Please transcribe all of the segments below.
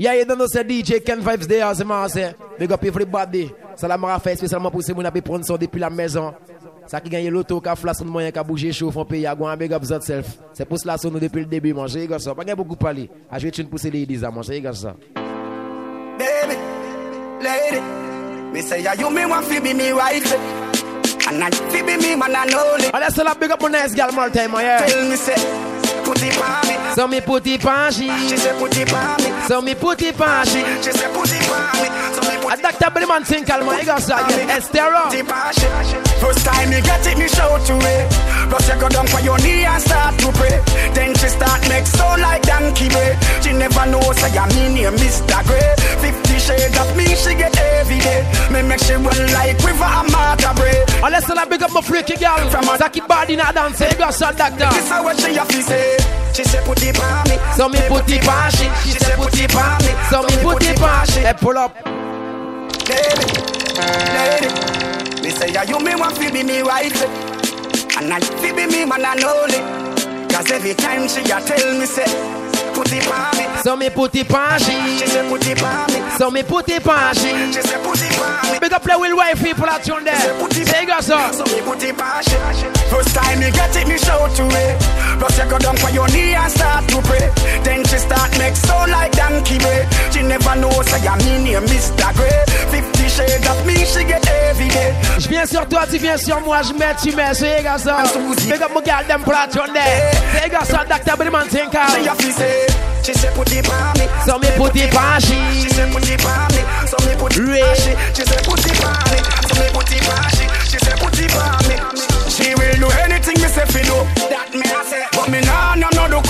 Yeah, you don't know, c'est DJ Ken Vibes there, c'est marrant, c'est. Big up everybody. Ça la m'a fait spécialement pour ces gens qui prendre son depuis la maison. Ça qui gagne l'auto, qui a flash, moyen, qui a bougé chaud, font payer, à big up self. C'est pour cela nous depuis le début, mon cher, ça. Pas beaucoup parler. À jouer une poussée les ladies, mon cher, ça. Baby, lady, me say, you me want to be me wife. And I be me man, I know it. Allez, c'est la big up girl, yeah. Tell me, say, put it on me. So me put it on she. She say put it on me. So me put it on she. She say put it on me. So me put it Dr. Billyman think you got that get Estero. First time you get it, me show to it. Plus you go down for your knee and start to pray. Then she start make sound like donkey Bay. She never know say I'm in here, Mr. Grey. Fifty shades of me, she get every day. Me make she run like river and marta bread. Unless I big up my freaky girl from a Zaki body not dance, you got that doctor. This is what she have to say. She say put it on me. So me put it on she. She say put it on me. So me put it on she. Hey, pull up. Lady, lady. Me say yeah, you me want to be me wife. And I be me man and only. Cause every time she a tell me say me. Me. Big up play with wife people at tune. Say go so. Me she. First time me get it, me show to it. Plus you go down for your knee and start to pray. Then she start make sound like donkey Bay. She never know say I'm in here, Mr. Grey. Fifty shades of me, she get every day. Je viens sur toi, tu viens sur moi, je mets, tu mets. Say go so. Big up my girl, them tune. Say go so, Dr. Say. She say put it on me. So me put it on she. She say put it on me. So me put it on she. She say put it on me. So me put it on she. She say put it on me. She will do anything me say fi do. That me I say. But me nah nah no do.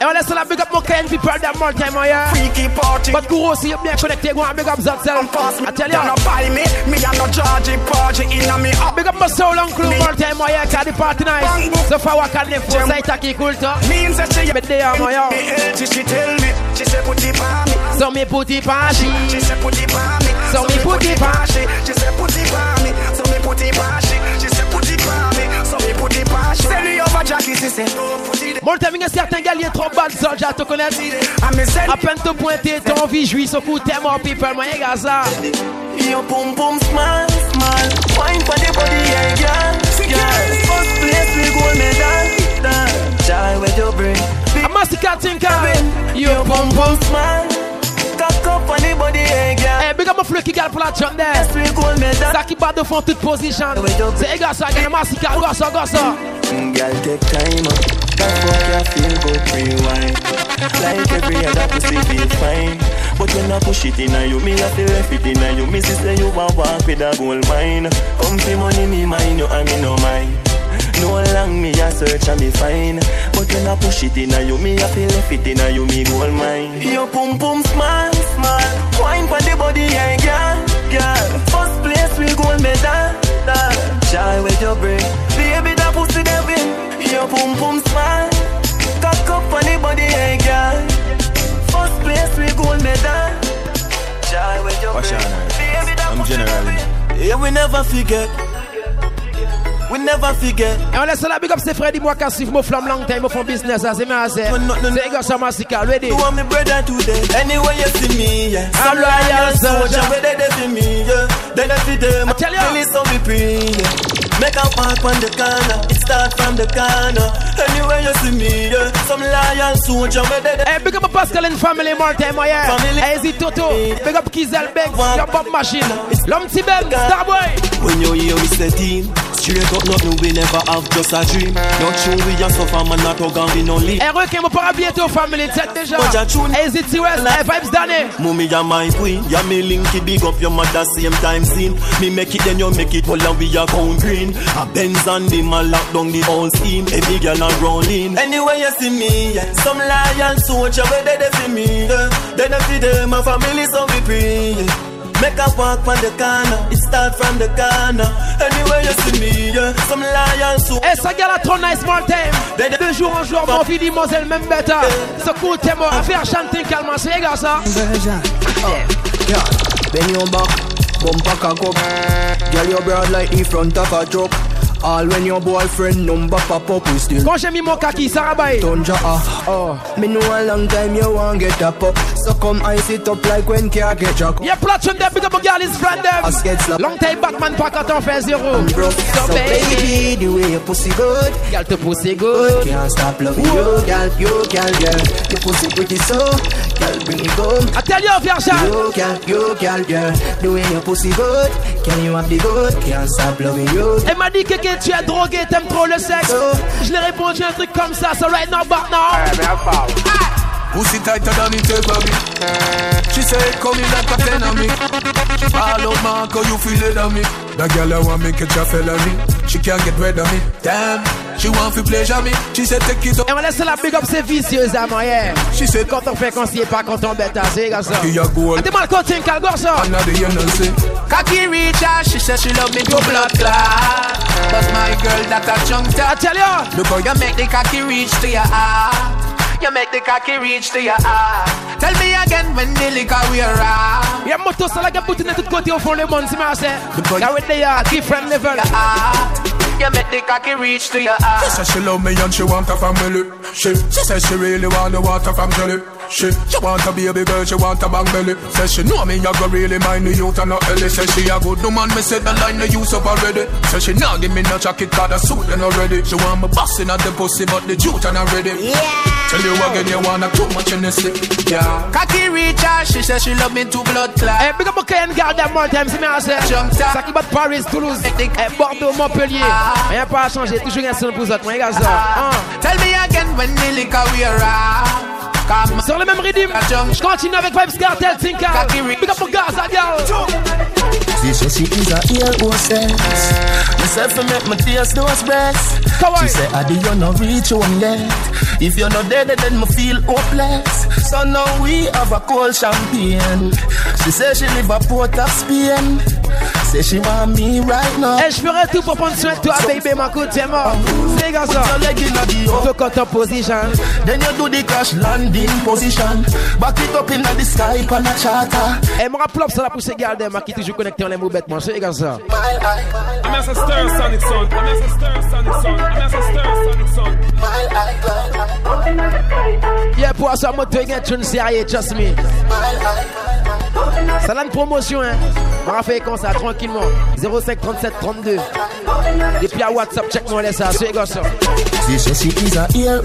Et on laisse la big up mon Ken people that more time oh yeah. Freaky party. But go see bien connecté go and big up that self. I tell you. No buy me. Me a no charge party inna me up. Big up my soul and crew more time oh yeah. Cause the party nice. So far what can they for say taki cool to. Means that she. But they are my yo. Eh, she tell me. She say put it on me. So me put it on she. She say put it on me. So me put it on she. She say put it on me. So me put it on she. So me put it on she. Send me over Jackie, she timing est certain gars, trop bad soldier, te connaître. À peine te pointer, ton vie jouit, ce coup mort, people, moi, y'a ça. Your pum pum smile, smile. Wine for the body, yeah, yeah. First place we go medal. Joy with your brain. I must cut think of Your pum pum smile. Up on the body, yeah, yeah. Hey, big up my freaky girl for that jump there. Yes, we go medal. Zaki bad de fond toute position. C'est gars ça, gars, massacre, gars ça, gars ça. Girl, take time up. That fuck you feel good, rewind. Like every other pussy feel fine. But when I push it in you, me have to left it in you. Me sister, you want walk with a gold mine. Come for money, me mine, you and me no mind. No long me a search and me find. But when I push it in you, me a feel left it in you, me gold mine Your pum pum smile, smile. Wine for the body, yeah, girl, girl. First place we gold medal, Joy with your brain. Baby, that pussy that win Your pum pum smile. Cock up for the body, yeah, girl. First place we gold medal Joy with your brain. Baby, that I'm generally. Yeah, we never forget We never forget. Et on laisse la big up, c'est Freddy moi suivre mon flamme long time, mon business, c'est ma c'est. C'est gars ça massacre, ready. You want me brother today? Anyway you see me, yeah. I'm loyal soldier. Where they they see me, yeah. They they see them. I tell you. Really so be free, yeah. Make a park on the corner. It start from the corner. Anyway you see me, yeah. Some loyal soldier. They they. Hey, big up Pascal and family more time, oh yeah. Family. Hey, Zee Toto. Big up Kizel Banks, your bomb machine. Lum Tibel, Starboy. When you hear we say team, straight up nothing we never have just a dream. Not true we a suffer man not hug and we no leave. Hey, requin, mon para bientôt family, check déjà. Hey, Zee T-West, hey, Vibes Danny. Mummy ya my queen, ya me linky big up your mother same time scene. Me make it then you make it, well and we a count green. A Benz and the man lock down the whole scheme. Every girl a rolling. Anyway you see me, yeah. Some loyal soldier where they they see me, yeah. They they feed them my family so we free. Yeah. Make a walk from the corner, it start from the corner. Anyway you see me, yeah. Some loyal soldier. Hey, ça gars trop nice more time. De jour en jour, mon fille dit Moselle même bête. Ce coup t'es mort, à faire chanter calmement, c'est gars ça. Oh. Yeah, bend your back, bumper cock up. Girl, your broad like the front of a truck. All when your boyfriend number pop up, we still Quand j'ai mis mon kaki, ça rabaye. Tunja ah. Oh. Me know a long time you want get up up. So come ice it up like when car get jack. Yeah, platform there, big up a girl is friend I skate them. slap. Long time Batman pas quand on fait zéro. Bro, So so baby, the way your pussy good, girl te pousse good. can't stop loving you, girl, you, girl, girl. Your pussy pretty so, girl, bring it home. I tell you. You, girl, you, girl, girl. The way your pussy good, can you have the good? Can't stop loving you. Elle m'a dit que, que tu es drogué, t'aimes trop le sexe. Je lui ai répondu un truc comme ça, so right now, now. Pussy tighter than it ever be. She say it coming like a ten on me. All out Marco, you feel it on me. That girl I want me catch a felony. She can't get rid of me. Damn, she want to pleasure me. She said take it up. Et on laisse la big up, c'est vicieusement, yeah. She said Quand on fait conseiller, pas quand on bête, c'est comme ça. Qui a goal. Ah, dis-moi le coaching, quel gosse ça. Another you know say. Cocky reach her, she said she love me to blood clot. But my girl that a junk I ah, tell you. The boy you make the cocky reach to your heart. You make the cocky reach to your heart. Tell me again when the liquor we are. Y'a moto ça là qui boutique de tous côtés au fond le monde, c'est ma c'est. boy- Y'a with the uh, different level. Your heart. You make the cocky reach to your heart. She said she love me and she want a family. She, she said she really want the water from jelly. She, she want a baby girl, she want a bang belly. Says she know me, I go really mind the youth and not Ellie. Says she a good woman, me said the line the use up already. Says she not give me no jacket, cause the suit and already. She want me busting at the pussy, but the juice and already. Yeah. Tell you again, you wanna too much in the slip. Yeah. Cocky reach her, she says she love me to blood clot. Eh, big up Ken Garden more time, c'est ma c'est. Jump top. Ça qui bat Paris, Toulouse, eh, Bordeaux, Montpellier. Rien pas à changer, toujours un son pour autres, regarde ça. Hein. Tell me again when the liquor we are. Come Sur le même rythme, je continue avec Vybz Kartel, Tinka. Big up Gaza, girl. She is a ear hostess. Myself to make my tears those breasts. She said, I do you not reach home yet. If you're not dead, then me feel hopeless. So now we have a cold champagne. She said she live a port of Spain. Say she want me right now. Et je ferai tout pour prendre soin de toi, baby, ma coup, t'es mort. C'est comme ça. Put your leg in the Faut up. qu'on en position. Then you do the crash landing position. Back it up in the sky, pan a charter. Et me rappelle ça là pour ces gars moi qui toujours connecté en les mots bêtement. C'est comme ça. My eye, I'm as a stir sonic son. I'm as a stir sonic son. I'm as a stir sonic son. my eye, my eye, Yeah, pour ça, moto, il y a une sérieux, trust me. Une promotion, hein. On va faire comme ça, tranquillement. 05 37 32. Depuis à WhatsApp, check-moi les ça. C'est comme ça. She is a ear.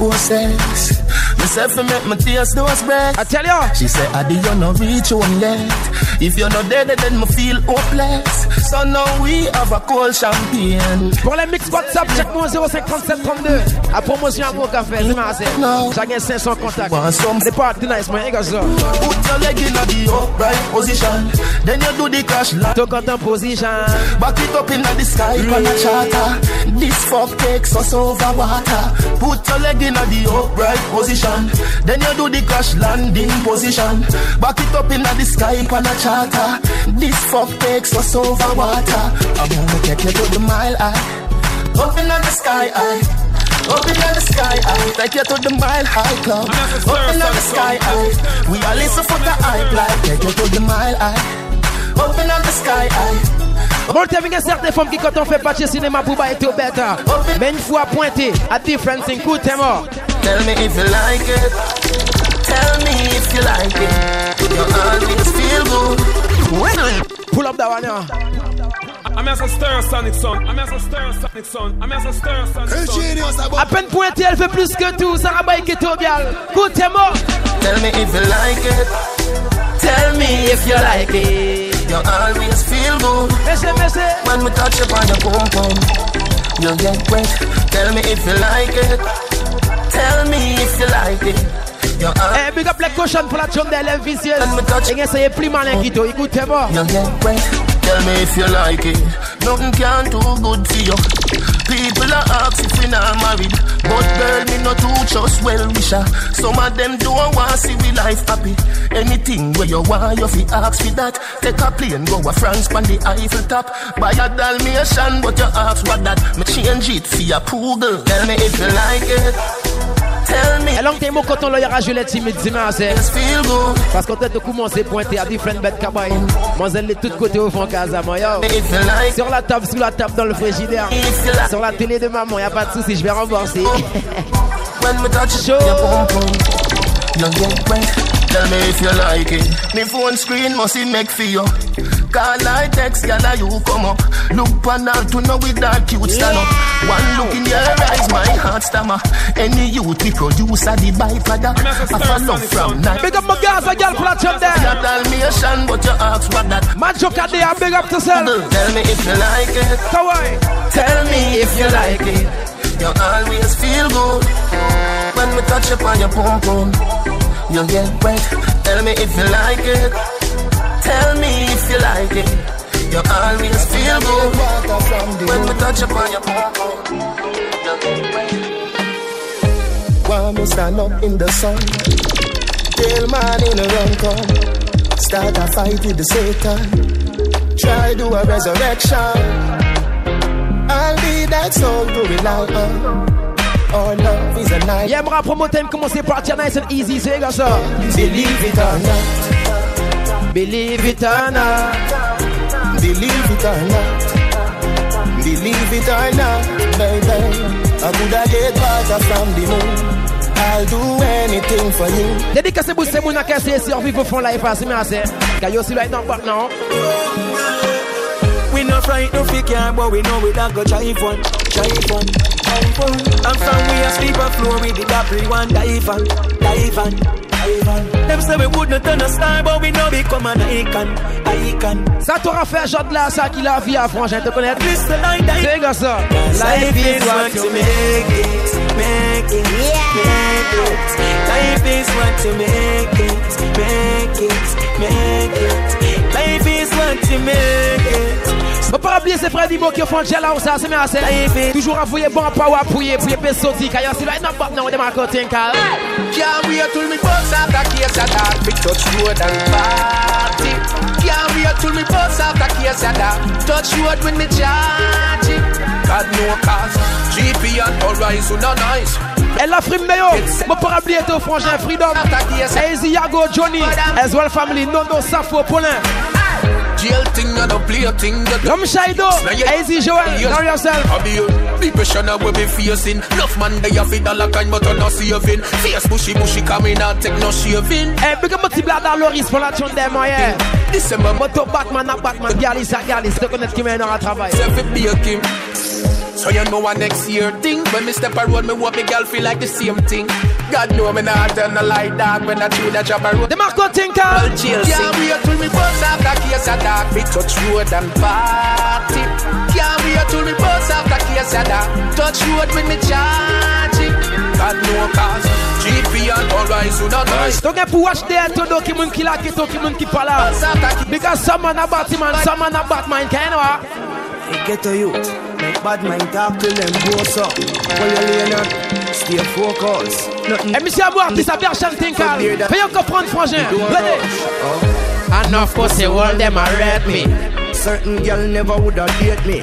Myself to make my tears breasts. I tell you. She said, Adi, you not reach yet. If you're not dead, then me feel hopeless. So now we have a cold champagne. Pour les mix WhatsApp, check-moi 05 37 32. À promotion à mon café, c'est ma c'est. J'ai gagné 500 contacts. C'est pas nice, man. Put your leg in the upright position. Then you do the crash land. Tout en position. Back it up in the sky, pan a charter. This fuck takes us over water. Put your leg in the upright position. Then you do the crash landing position. Back it up in the sky, pan a charter. This fuck takes us over water. I'm gonna take you to the mile high. Open up in the sky high. Open up in the sky high. Take you to the mile high club. Up in the sky high. We are listen for the hype like. Take you to the mile high. Open up in the sky high. Bon, t'as vu qu'il y a certaines femmes qui, quand on fait pas de cinéma pour pas être bête, mais une fois pointé à different things, coup, t'es mort. Tell me if you like it. Tell me if you like it. You always feel good. Pull up that one, yeah. I'm as a stir sonic son. I'm as a stir sonic son. I'm as a stir sonic son. À peine pointé, elle fait plus que tout. Ça rabat qui est au bial. Coup, t'es. Tell me if you like it. Tell me if you like it. You always feel good. Messez, messez. When we touch upon your pum pum, you get wet. Tell me if you like it. Tell me if you like it. Eh, big up les cochons pour la chambre d'elle vicieuse. Et bien, ça y est plus malin qui toi. Écoute, t'es mort. You get wet. Tell me if you like it. Nothing can do good for you. People are ask if we not married, but girl me not too just well wisher. Some of them don't want see we life happy. Anything where you want, you fi ask for that. Take a plane, go a France, pan the Eiffel top. Buy a Dalmatian, but you ask what that. Me change it for a poodle. Tell me if you like it. Tell me. Et long time, quand on l'a rajouté les timides, c'est assez. Just feel good. Parce qu'on t'a commencé à pointer à différentes bêtes cabaye. Moi, elle est de tous côtés au fond, casa, moi, yo. If you like. Sur la table, sur la table dans le frigidaire. If you like. Sur la télé de maman, y a pas de souci, je vais rembourser. When me touch Show. Your pum pum, you get wet. Tell me if you like it. Me phone it make for you. Call I text, girl, you come up. Look on her to know with that cute stand up. One look in your eyes, my heart stammer. Any youth we produce a the byproduct. I follow from night. Big up my guys, a girl platform there. You tell me a shan, but you ask what that. Man, joke at there, big up to self. Tell me if you like it. Kawaii. Tell me if you like it. You always feel good when we touch upon your pum pum. You get wet. Tell me if you like it. Tell me if you like it. You always feel good when we touch upon your pum pum. You get wet. While me stand up in the sun, till morning around come. Start a fight with the Satan. Try do a resurrection. I'll be that soul to rely on. Our love is a night. Yeah, moi, promo time, commencez par tiens, nice and easy, c'est comme ça. Believe it or not. Believe it or not. Believe it or not. Believe it or not, baby. I coulda get water from the moon. I'll do anything for you. Dédicacé pour ces moun qui essaient de survivre au fond life, c'est bien assez. Car yo si right now, but now. We no fright no fi care, but we know we don't go try fun, try fun, try fun. And from we a sleep on floor with the Capri one dive on, dive on, dive on. Them say we would not turn a star, but we know become an icon, icon. Ça t'aura fait genre de là, ça qui la vie à frangin, te connaître. Listen like. C'est comme ça. Life is what you make it, make it, make it. Life is what you make it, make it, make it. Life is what you make it. Pas oublier ces frères d'Imo qui font gel là, ça c'est assez. Toujours envoyer bon power pour y pour y sortir. Car si right now, but now, on démarre côté, car. Can't wait till me out the case of that Big touch road and party Can't wait till me out the case of that Touch road when me charge it God no cause GP and Horizon are nice Elle a frime de yo. Faut pas oublier ton frangin Freedom. Easy Yago Johnny. As well family. Nono Safo Paulin. Jail thing and a play a thing that Comme Shaido. Easy Joel. Know yourself. A the pressure now we be facing Enough man they have it all a kind but I'm not saving Face bushy bushy coming out take no shaving Eh, big up petit blada Loris pour la tune des moyens. December Moto Batman à Batman. Galis à Galis. Te connaître qui mène à travail. myself it be a Kim. So you know what next year thing When me step a road, me want me girl feel like the same thing God know me not turn the light dark When I chew that job a road Demarco Tinker. Well, chill, Can't wait till me bust off the case of dark Me touch road and party Can't wait till me bust off the case of dark Touch road when me charge it God know cause GP and Horizon are nice Donc pour watch there to do ki moun ki la ki to ki moun ki pa la. Bust off the case Because some man a Batman, some man a Batman, can you know? Get to you. Make bad mind talk to them, boss up. While you lay on, stay focused. Nothing. Et monsieur Abou, artiste à Berchan Tinkal. Fais-y comprendre, frangin. Ready? Enough pussy, all them a rate me. Certain girl never woulda date me.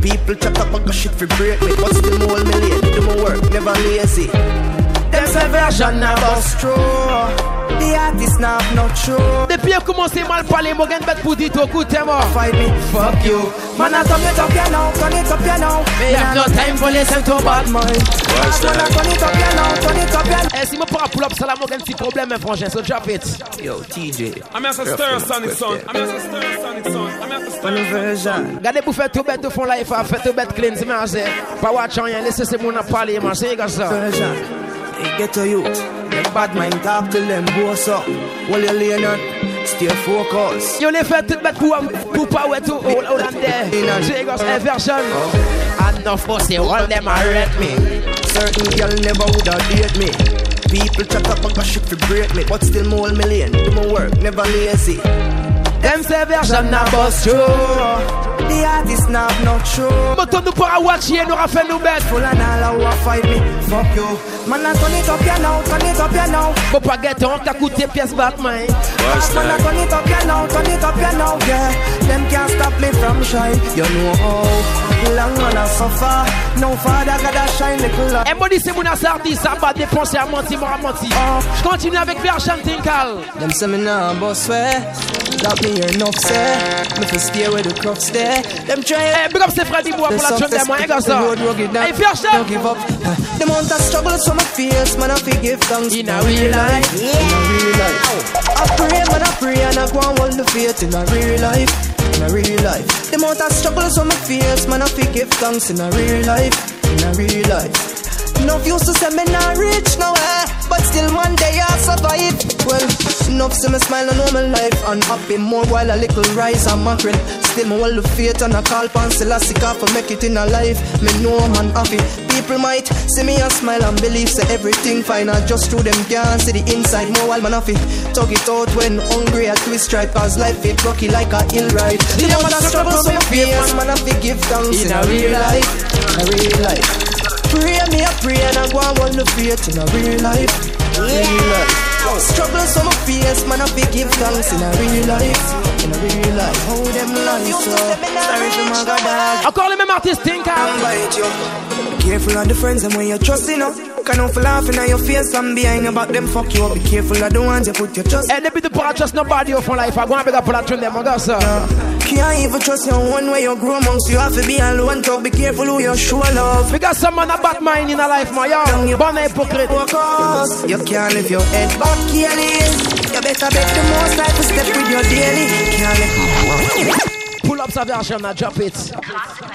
People chat up and go shit for break me, but still more million. Do my work, never lazy. Them say version a bust through. The artist now have no true. Depuis a commencé mal parler, moi gagne bête pour dire tout coup, t'es mort. Fight me, fuck you. Man, I turn it up, you know, turn it up, you know. Me have no time for listen to bad mind. Man, I turn it up, you know, turn it up, you know. Eh, si moi pour pull up, ça là, moi gagne petit problème, hein, frangin, so drop it. Yo, TJ. I'm as a stir sonic son. I'm as a stir sonic son. I'm as a stir One version. Gardez pour faire tout bête de fond life, faire tout bête clean, c'est bien, c'est. Pas watch rien, laissez ces moun à parler, man, c'est comme ça. version. Hey, get to you. Make bad mind talk to them, boss up. While you lay on, stay focused. Yo les fait tout bête pour, pour pas ouais tout, all out eh, oh. and there. C'est comme ça, version. Enough pussy, all them a rate me. Certain girl never woulda date me. People chat up and go shit for break me, but still more million. Do my work, never lazy. Them say version na boss through. The artist now have no true. Moto nous para watch here, nous fait nous bête. Full and all who a fight me, fuck you. Man, I turn it up, you know, turn it up, you know. Faut pas guetter, on t'a coûté pièce Batman. Man, I turn it up, you know, turn it up, you know, yeah. Them can't stop me from shine. You know how long man I suffer. No father gotta shine little light. Dis, c'est mon artiste, ça va dépenser à mentir, moi, à mentir. Je continue avec Version Tinkal. Them say me nah boss way. That me enough say. Me fi stay where the crocs there. Them try. Eh, big up, c'est Freddy Bois pour la tune de moi, gars, ça. Hey, Version. Don't give up. The amount of struggles from my face, man, I fi give thanks In a real life. In a real life. I pray, man, I pray, and I go and hold the faith in a real life. In a real life. The amount of struggles from my face, man, I fi give thanks in a real life. In a real life. Enough used to say me not rich nowhere, but still one day I'll survive. Well, enough see me smile know my life and happy more while a little rise and mackerel. Still me hold the faith and I call pan Selassie for make it in a life. Me know man happy. People might see me and smile and believe say everything fine. I just through them can't see the inside more while man happy. Talk it out when hungry I twist stripe cause life it rocky like a hill ride. The amount of struggle so face man happy give thanks in a real life. In a real life. Pray me a pray and I go and hold the faith in a real life. Real life. Struggles from my face, man, I fi give thanks in a real life. In a real life. How them life so. Sorry to my God. Encore les mêmes artistes, Tinkal. Be careful of the friends and when you're trusting them. Can not laughing at your face and behind your back, them fuck you up. Be careful of the ones you put your trust. Eh, depuis de pas trust nobody for life. I go and beg up for that tune, them, gars, ça. Can't even trust your one way you grow amongst you have to be alone. Talk, be careful who you show love. Because some man a bad mind in a life, man. Yo, born hypocrite. Focus. You can't lift your head back, careless. You better bet the most life to step with your daily. Can't let Pull up sa version now, drop it.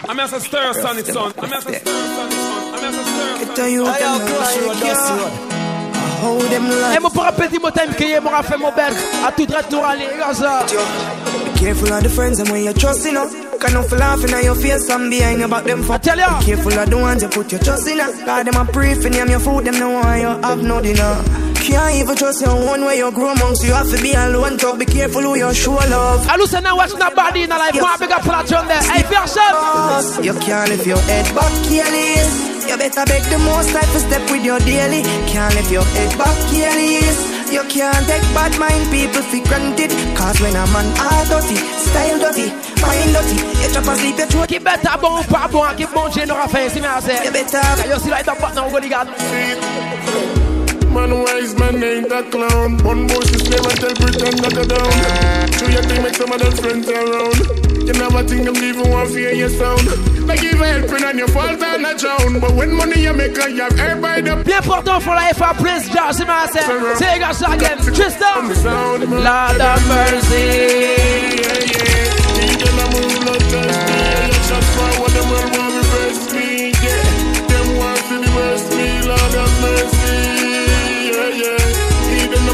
I'm as a stir sonic son. I'm as a stir sonic son. I'm as a stir Tell you what I'm Hold them Et like eh, mon pour rappeler mon time que j'ai mon fait mon bec. À tout droit, tout râler, gars, ça. Be careful of the friends and when you trust in them. Can not for laughing at your face and behind your back them fuck. tell ya. Be careful of the ones you put your trust in. them. God them a pray for name your food, them no want you have no dinner. Can't even trust your one way you grow amongst you have to be alone. Talk, be careful who you show love. I listen now, watch nobody in a life. Go up for that tune there. Hey, version. You can't lift your head back, careless. You better beg the most life to step with your daily. Can't lift your head back, careless. You can't take bad mind people for granted. Cause when a man all dirty, style dirty, mind dirty, you chop and sleep your throat. Qui bête à bon pas bon, qui bon, j'ai n'aura fait, c'est bien, c'est. You better Yo, si là, il pas dans le gars. Man wise man ain't a clown. One bush is never tell pretend not to down. Do your thing, make some of them friends around. You never think them want to hear your sound. Like even helping on your fault and a drown. But when money you make, you have everybody the Bien important for life, I praise c'est bien, c'est. C'est gars, ça, again. Tristan. Lord of mercy. Yeah, yeah. Eagle and move blood thirsty. Yeah, you shot forward, them world want me me. Yeah, them want to the worst me. Lord of mercy.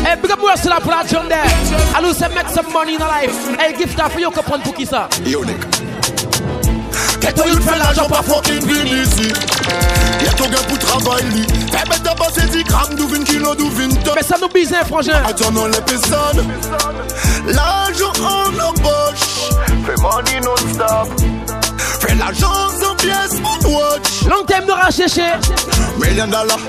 Hey, big up yourself for that tune there. I lose say make some money in a life. Hey, gift that for you, couple pour qui ça? Qu'est-ce que tu fais l'argent pas fucking vin ici Y'a ton gars pour travailler lui Fais mettre à passer 10 grammes d'où 20 kilos d'où 20 tonnes Mais ça nous bise, hein, frangin. Attendons les personnes L'argent en nos poches Fais money non-stop Fais l'argent sans pièce watch Long time nous rachecher. Million dollar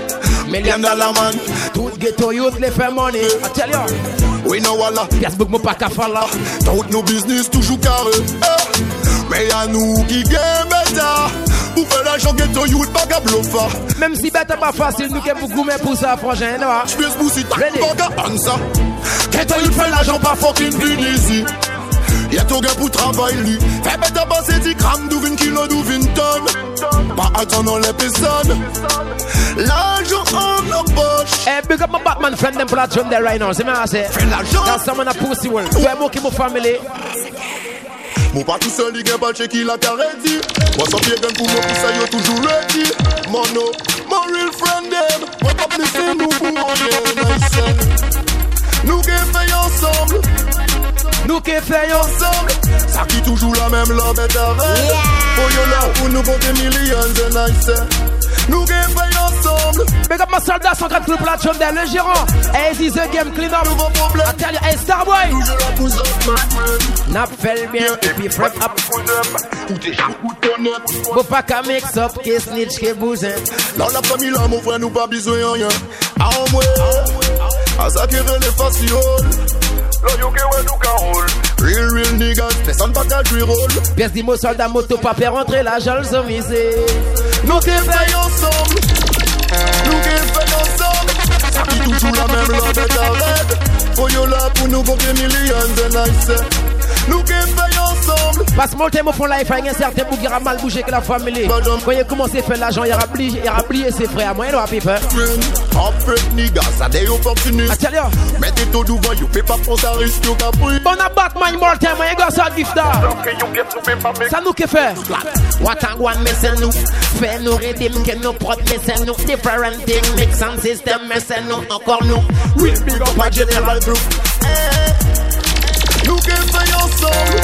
Million dollar man Tout ghetto youth les fait money. I tell you. We know walla Facebook mon pas qu'à faire là. Tout nos business toujours carré eh. Mais y'a nous qui gagne bêta Pour faire l'argent ghetto youth pas qu'à bluffer Même si bête pas facile, nous qu'est beaucoup mais pour ça, frangin, non? Space Pussy Ready. Tac Baga Ansa Qu'est-ce que tu fais l'argent pas fucking vin ici Y'a ton gars pour travailler lui. Fais mettre à passer 10 grammes d'où 20 kilos d'où 20 tonnes Pas attendant les personnes. L'argent en nos poches Hey, eh, big up my Batman friend them for that tune there right now. C'est bien. Fais l'argent. That's someone a pussy world. Ouais, moi qui mon family. Pas tout seul, pas le check, il a dit Moi sans pied gun pour moi, pour ça yo toujours ready. Mono, mon real friend them. Moi pas blessé, nous pour nice Nous qui fait ensemble Nous qui fait yo. ensemble Ça qui toujours la même love est avec Oh yo là, pour nous compter millions de nice Nous qui fait ensemble Big up my soldat 104 pour la tune there. Le gérant. Hey, this is a game clean up. Nouveau problème I tell you, hey, Starboy. Toujours la pousse up, my friend N'a fait bien et puis frep up. Ou t'es chaud ou t'es net Faut pas qu'à mix up, qui snitch, qui bousin. Dans la famille là, mon frère, nous pas besoin de rien. Ah, moi, à ça qui est les faciles. Là, you get where nous can roll. Real, real niggas, descend pas qu'à jouer rôle. Pièce d'imo soldat moto, pas faire rentrer la jole sans miser. Nous qui faisons ensemble, nous qui faisons ensemble. Ça qui toujours la même, la bête arrête. For you là pour nous compter millions de nice. Nous qui ensemble. Parce que mon thème au fond life, il y a un certain bout qui a mal bougé que la famille. Quand il a commencé à faire l'argent, il a oublié, il a oublié ses frères. Moi, il a pas peur. Après, niggas, ça des opportunistes. Attends. Mettez tout devant, you fais pas prendre ça risque, you capri. Bon, a Batman mortel, moi, il a ça gift là. Ça nous qui fait? What a one missing nous Fait nous redeem que nous prod missing nous Different thing mix and system missing nous Encore nous Real big up à General Group. Nous qui ensemble.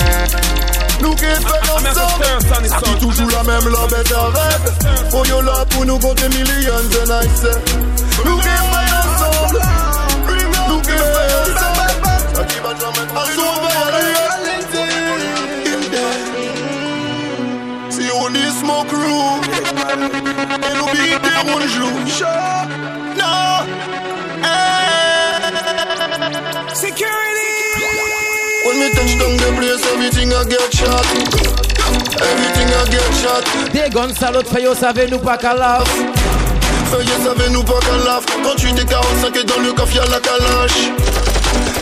Nous qui faisons I'm a ensemble. Ça qui toujours la même, la bête arrête. For you là pour nous compter millions de nice. Nous qui ensemble. Nous qui ensemble. Ça qui va jamais à sauver Si on est smoke crew Et nous beat des roues everything I get shot. Everything I get shot. Des guns salauds, fait yo, savez nous pas qu'à la. Feuillet, savez-nous pas qu'à lave. 38 et 45 et dans le coffre y'a la calache.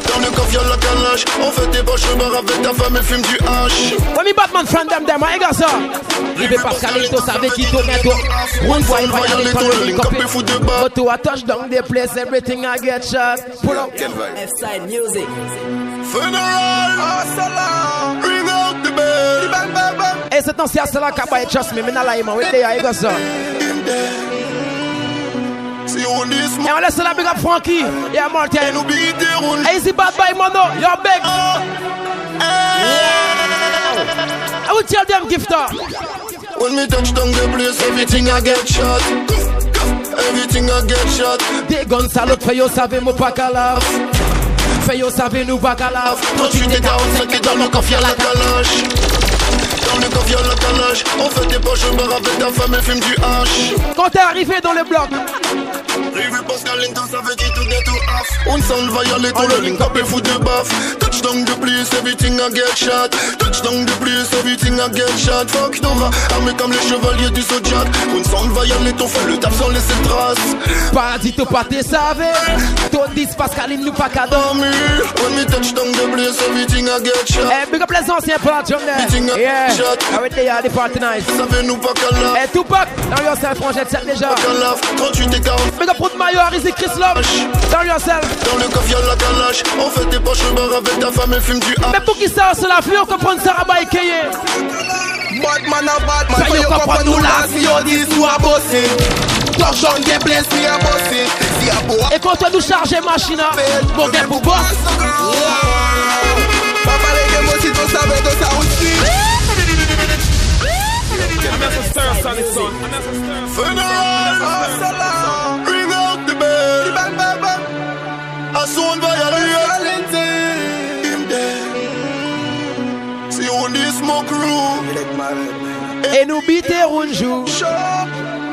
Dans le coffre y'a la calache. On fait des poches bar avec ta femme et fume du hache. When me Batman friend them them, I got ça. Rive Pascalito, savez qui tourne tout. One boy, va y aller, ton link up et fout de bas. But to a touch down the place, everything I get shot. Pull up. F-side music. Funeral. Bring out the bed. Bang, bang, bang. Hey, c'est ancien, c'est là, Kabay, trust me, me not lie, man. There, I got ça. Si on dit Et smoke, on laisse la big up Frankie. Yeah, Martin. nous beat des roues. Easy bad boy, mono. You're big. I will tell them, gifter. When me touch down the place, everything I get shot. Everything I get shot. Des guns salauds, fait yo, savez moi pas qu'à la. Fait yo, savez nous pas qu'à la. 38 et 45 et dans le coffre y'a la calache. Dans le la calache. On fait des poches bar avec ta femme et fume du hache. Quand t'es arrivé dans le bloc, Rive Pascaline, t'en savais qui tout get to off. On s'en va y aller, ton le link et fout de baf. Touch down the place, everything I get shot. Touch down the place, everything I get shot. Fuck Nova, armé comme les chevaliers du Zodiac. On s'en va y aller, ton fait le taf sans laisser de traces. paradis to pas te savez. Ton 10 Pascaline nous pas qu'à dormir. When me touch down the place, everything I get shot. Eh, big up les anciens Everything I there. Yeah. Shot. Ah ouais, they are the party nice. Savez-nous pas qu'à la Eh, Tupac, dans yourself, frangette 7 déjà. qu'à la 38 et 40. Big up pour Mayo, Arizé, Chris Love. Dans yourself. Dans le coffre y'a la calache. On fait des poches bar avec ta femme et fume du hache. Mais pour qui ça, c'est la fleur, comprendre ça, rabat et Keye. Batman a Batman, Fais yo comprendre nous là, si yo dis sou a bossé. Touch down the place, si a bossé. Si a boa, Et quand on nous charge machine, mon gars pour boss. Papa le que mo si to sabe to sa un switch. I'm as a stir, son, it's son. I'm as a stir. Funeral. Bring out the bed. Bang bang bang. A son va y aller. Valente. Him there. Si on dit smoke room. Et nous biter un jour.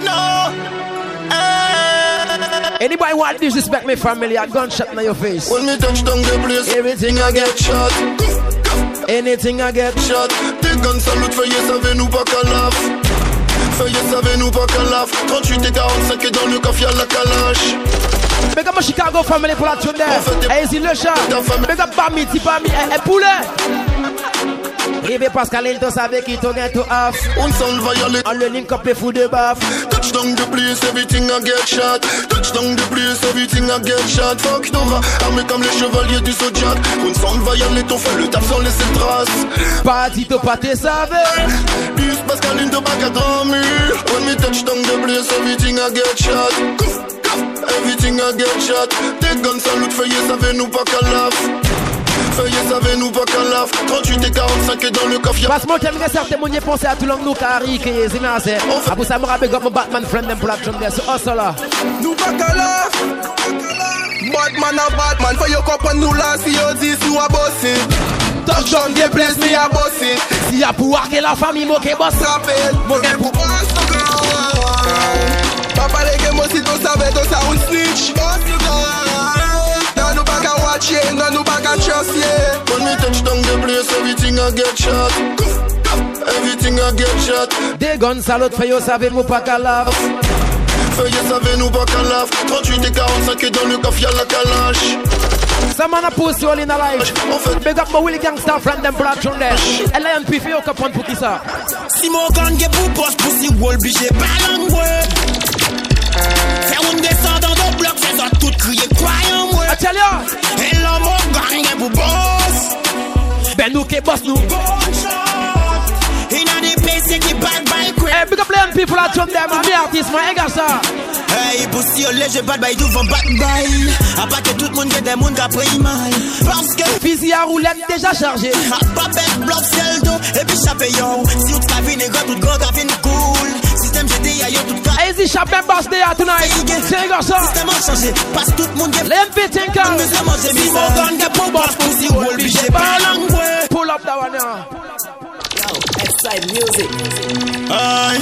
No. Eh. Anybody want to disrespect me family, a gunshot in your face. When me touch down the place, Everything I get shot. Anything I get Shot. Guns salut, feuillet, savez-nous pas qu'à lave. Feuillet, savez-nous pas qu'à lave. 38 et 45 et dans le coffre y'a la calache. Big up my Chicago family pour la tune there. Easy le chat. Big up Bami, ti Bami, eh, eh, poulet. Eh Rive Pascal, il te savait qu'il gagne tout off. On y aller. On le link up et fou de baf. Touch down the place, everything I get shot. Touch down the place, everything I get shot. Fuck Nova, armé comme les chevaliers du Zodiac. On y aller, ton fait le taf sans laisser de traces. Pas dit pas te savait. Plus Pascaline de bac à dormir. When me touch down the place, everything I get shot. Everything I get shot. Des guns salut, feuillet, savez-nous pas qu'à lave. Feuillet, savez-nous pas qu'à lave. 38 et 45 et dans le coffre y'a Parce que moi, j'aimerais certains moun y penser à tout le monde nous carré, qui est zimase. Abou ça me rappelle comme mon Batman friend them pour la tune there. So, oh, ça là. Nou pa ka laf Batman a Batman Fè yo kompren nou la si yo di sou a bossé Touch down the place mi a bossé Si y'a pour que la famille, moi, qui boss. Rappel, Mon gars pour Papa le ke mo si to save to sa un snitch Nan nou pa ka watch ye, nan nou pa ka trust ye When me touch down the place, everything I I get shot. Everything I get shot. Des guns salauds, fait yo savez mou pas qu'à lave. Feuilles savez nous pas qu'à lave. 38 et 45 et dans le coffre y'a la calache. Some man a post you all in a life. Big up my Willie Gangsta friend them black on there. Et là, y'en fait yo kapon pour qui ça? Si mon gang est pour boss, pour si wall, bijé balang, qui bad by quick. Hey, big up les people at John them, my artist, my ega ça. Hey, pussy, olé, je bad by devant bad by. A pas que tout le monde get des monde qui a pris mal. Parce que Fusil à roulette déjà chargé. a pas bête, bloc, ciel d'eau. Et puis chapé, yo. Si ou t'as vu, nègre, tout gros, t'as vu, cool. Système GT, a yo, tout cas. Hey, the shop members they are tonight. C'est ega ça. Système a changé. Passe tout le monde, get Les MP think out. Mais ça mange, si gang est pour boss, pussy, wall, bijé balang, ouais. Pull up that one now. Outside music. Aïe.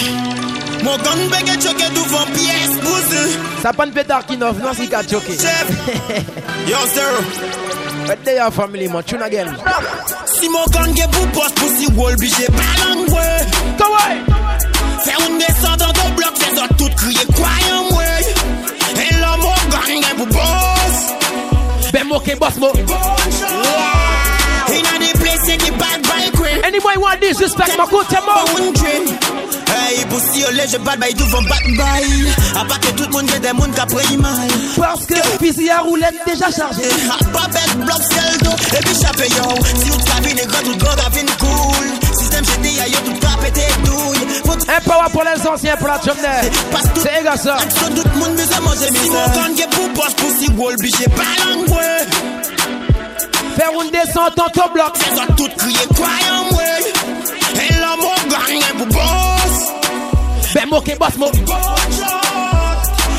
Mon gang bégué choqué devant pièce, bouse. Ça pas de pétard qui n'offre, non, c'est qu'à choquer. Yo, sir. But they are family, man. Tune again. Si mon gang est pour boss, pussy, wall, bijé balang, ouais. Go away. Fè ou n'descendant de blok, fè zot tout kriye kwayan mwen E lò mò gang gen pou bòs Bè mò ke bòs mò E nan de plese ki bad bay kwen Anyway want this respect mò kote mò Hey, pou si yo leje bad bay, tou fòm bat bay A pa ke tout moun gen den moun ka prey may Porske pizi a roulette deja charje A pa bet blok sel do, e pi chape yo. Si ou t'kabine gwa, tout gwa gavine koul cool. Système GT, a yo, tout cas, pété, douille. Faut Un power pour les anciens, pour la chumne. Passe tout. C'est ega ça. Action, tout le monde, mais ça mange, mais ça. Quand est pour boss, pussy, wall, bijé, balang, ouais. Faire une descente en top bloc. C'est ça tout crier, croyant, ouais. Et là, mon gang est pour boss. Ben moqué boss mo.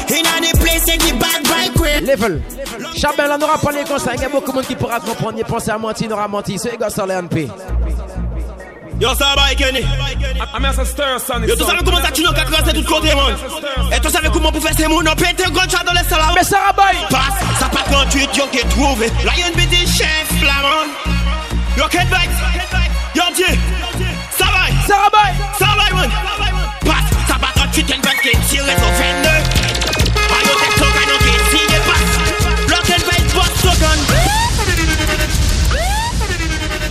In a the place, qui bad by queen. Level. Chabelle, on n'aura pas les conseils. Il y a beaucoup de monde qui pourra comprendre. Il pense à mentir, il aura menti. C'est ega ça, les NP. Yo, ça va, Kenny. I'm as a stir sonic. Yo, tu savais comment ça tue nos quatre c'est tout côté, man. Et tu savais comment pour faire ces mouns, on pète un grand chat dans les salades. Mais ça rabaille. Passe, ça pas 38, yo, qui est trouvé. Lion BD, chef, flamand. Yo, Ken Bite. Yo, Dieu. Ça va. Ça rabaille. Ça va, man. Passe, ça pas 38, Ken Bite qui est tiré sur 22. Ah, yo, t'es ton canon qui est signé, passe. Yo, Ken Bite, boss, token.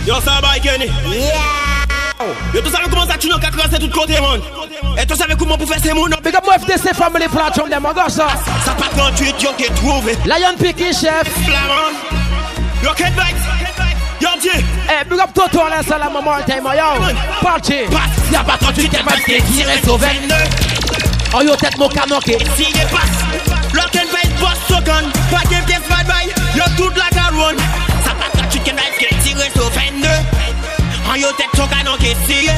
Yo, ça va, Kenny. Yo, tu savais comment ça tue nos quatre c'est tout côté, man. Et tu savais comment pour faire ces mouns, Big up my FDC family pour la chumne, mon gars ça. ça pas 38, yo, qui est trouvé. Lion Picky chef. Flamand. Yo, Ken Bite. Yo, Dieu. Eh, big up Toto à la salle à maman, time, yo. Party. Passe, y'a pas 38, Ken Bite qui est tiré sur 22. Oh yo, tête mon canon qui. Signé passe. Lock and bite, boss token. Pas game test bad bye. Yo, tout la caronne. Ça pas 38, Ken Bite qui est tiré sur 22. An yo tek choka nan kesi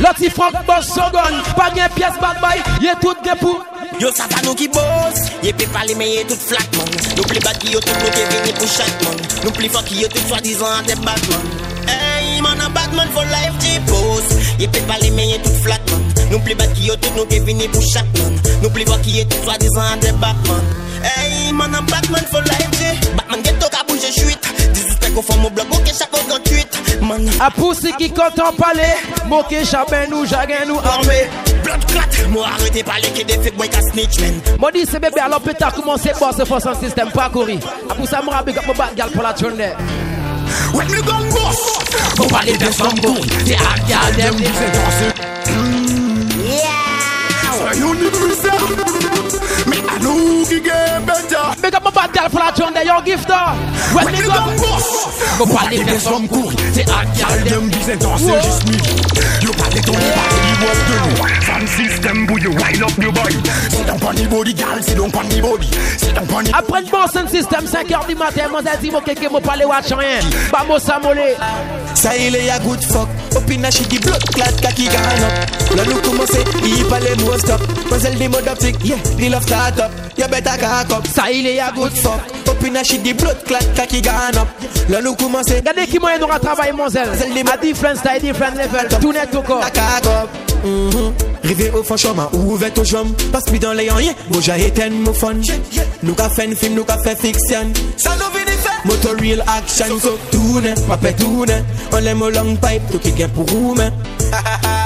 Loti frank boss sogon Pa gen piyes bad bay Ye tout depou Yo satan nou ki boss Ye pe pale men ye tout flat man. Nou pli bat ki yo tout nou ke vini pou chat man. Nou pli fok ki yo tout swa dizan an dep batman Hey man an batman for life je boss Ye pe pale men ye tout flat man. Nou pli bat ki yo tout nou ke vini pou chat man. Nou pli fok ki yo tout swa dizan an dep batman Hey man an batman for life je Batman geto ka bouje chwit Dizou stek ou fom ou blok ou ke chakon 38 Man, A poussi qui compte en palais. Moqué chabin nous, jaguin nous armé. blood clot. Moi, arrêtez pas les qui des fake boy ka snitch, man. Moi dis c'est bébé alors peut-être commencer boss ce force en système pas courir. A pour ça moi big up mon bad gal pour la journée. When me gun boss. Faut parler de son goût. C'est à gal dem You need to say. Me I know you get better. Up mon bad gal pour la journée. Yo gifter. When me me go. Faut parler de son goût. C'est à gal dem disent danser juste midi. You parle ton body was de nous. System pour you wind up your body? Sit down on the body, girl. Sit down on the body. Sit down on the Après le bon sound system 5h du matin, moi j'ai dit mon kéké mon parler watch rien. Bah moi ça molé. Ça il est a good fuck Opina she blood clot kaki up Là nous commencer, il parle moi stop Puzzle di mode optique, yeah, di love start up You better cock up Ça il est à good Fuck, Opina she blood clot kaki up Là nous commencer, Regardez qui moyen nous travailler mon zèle. A different style, different level. Tout net tout corps. la cock up. Rivé au fond chemin, ouvert au jambes Passe plus dans les rien, bon j'ai éteint mon fun. Nous qu'a fait un film, nous qu'a fait fiction. Ça nous vit Motor real action, so tourne, pas tourne. On l'aime au long pipe, tout qui est pour vous, mais.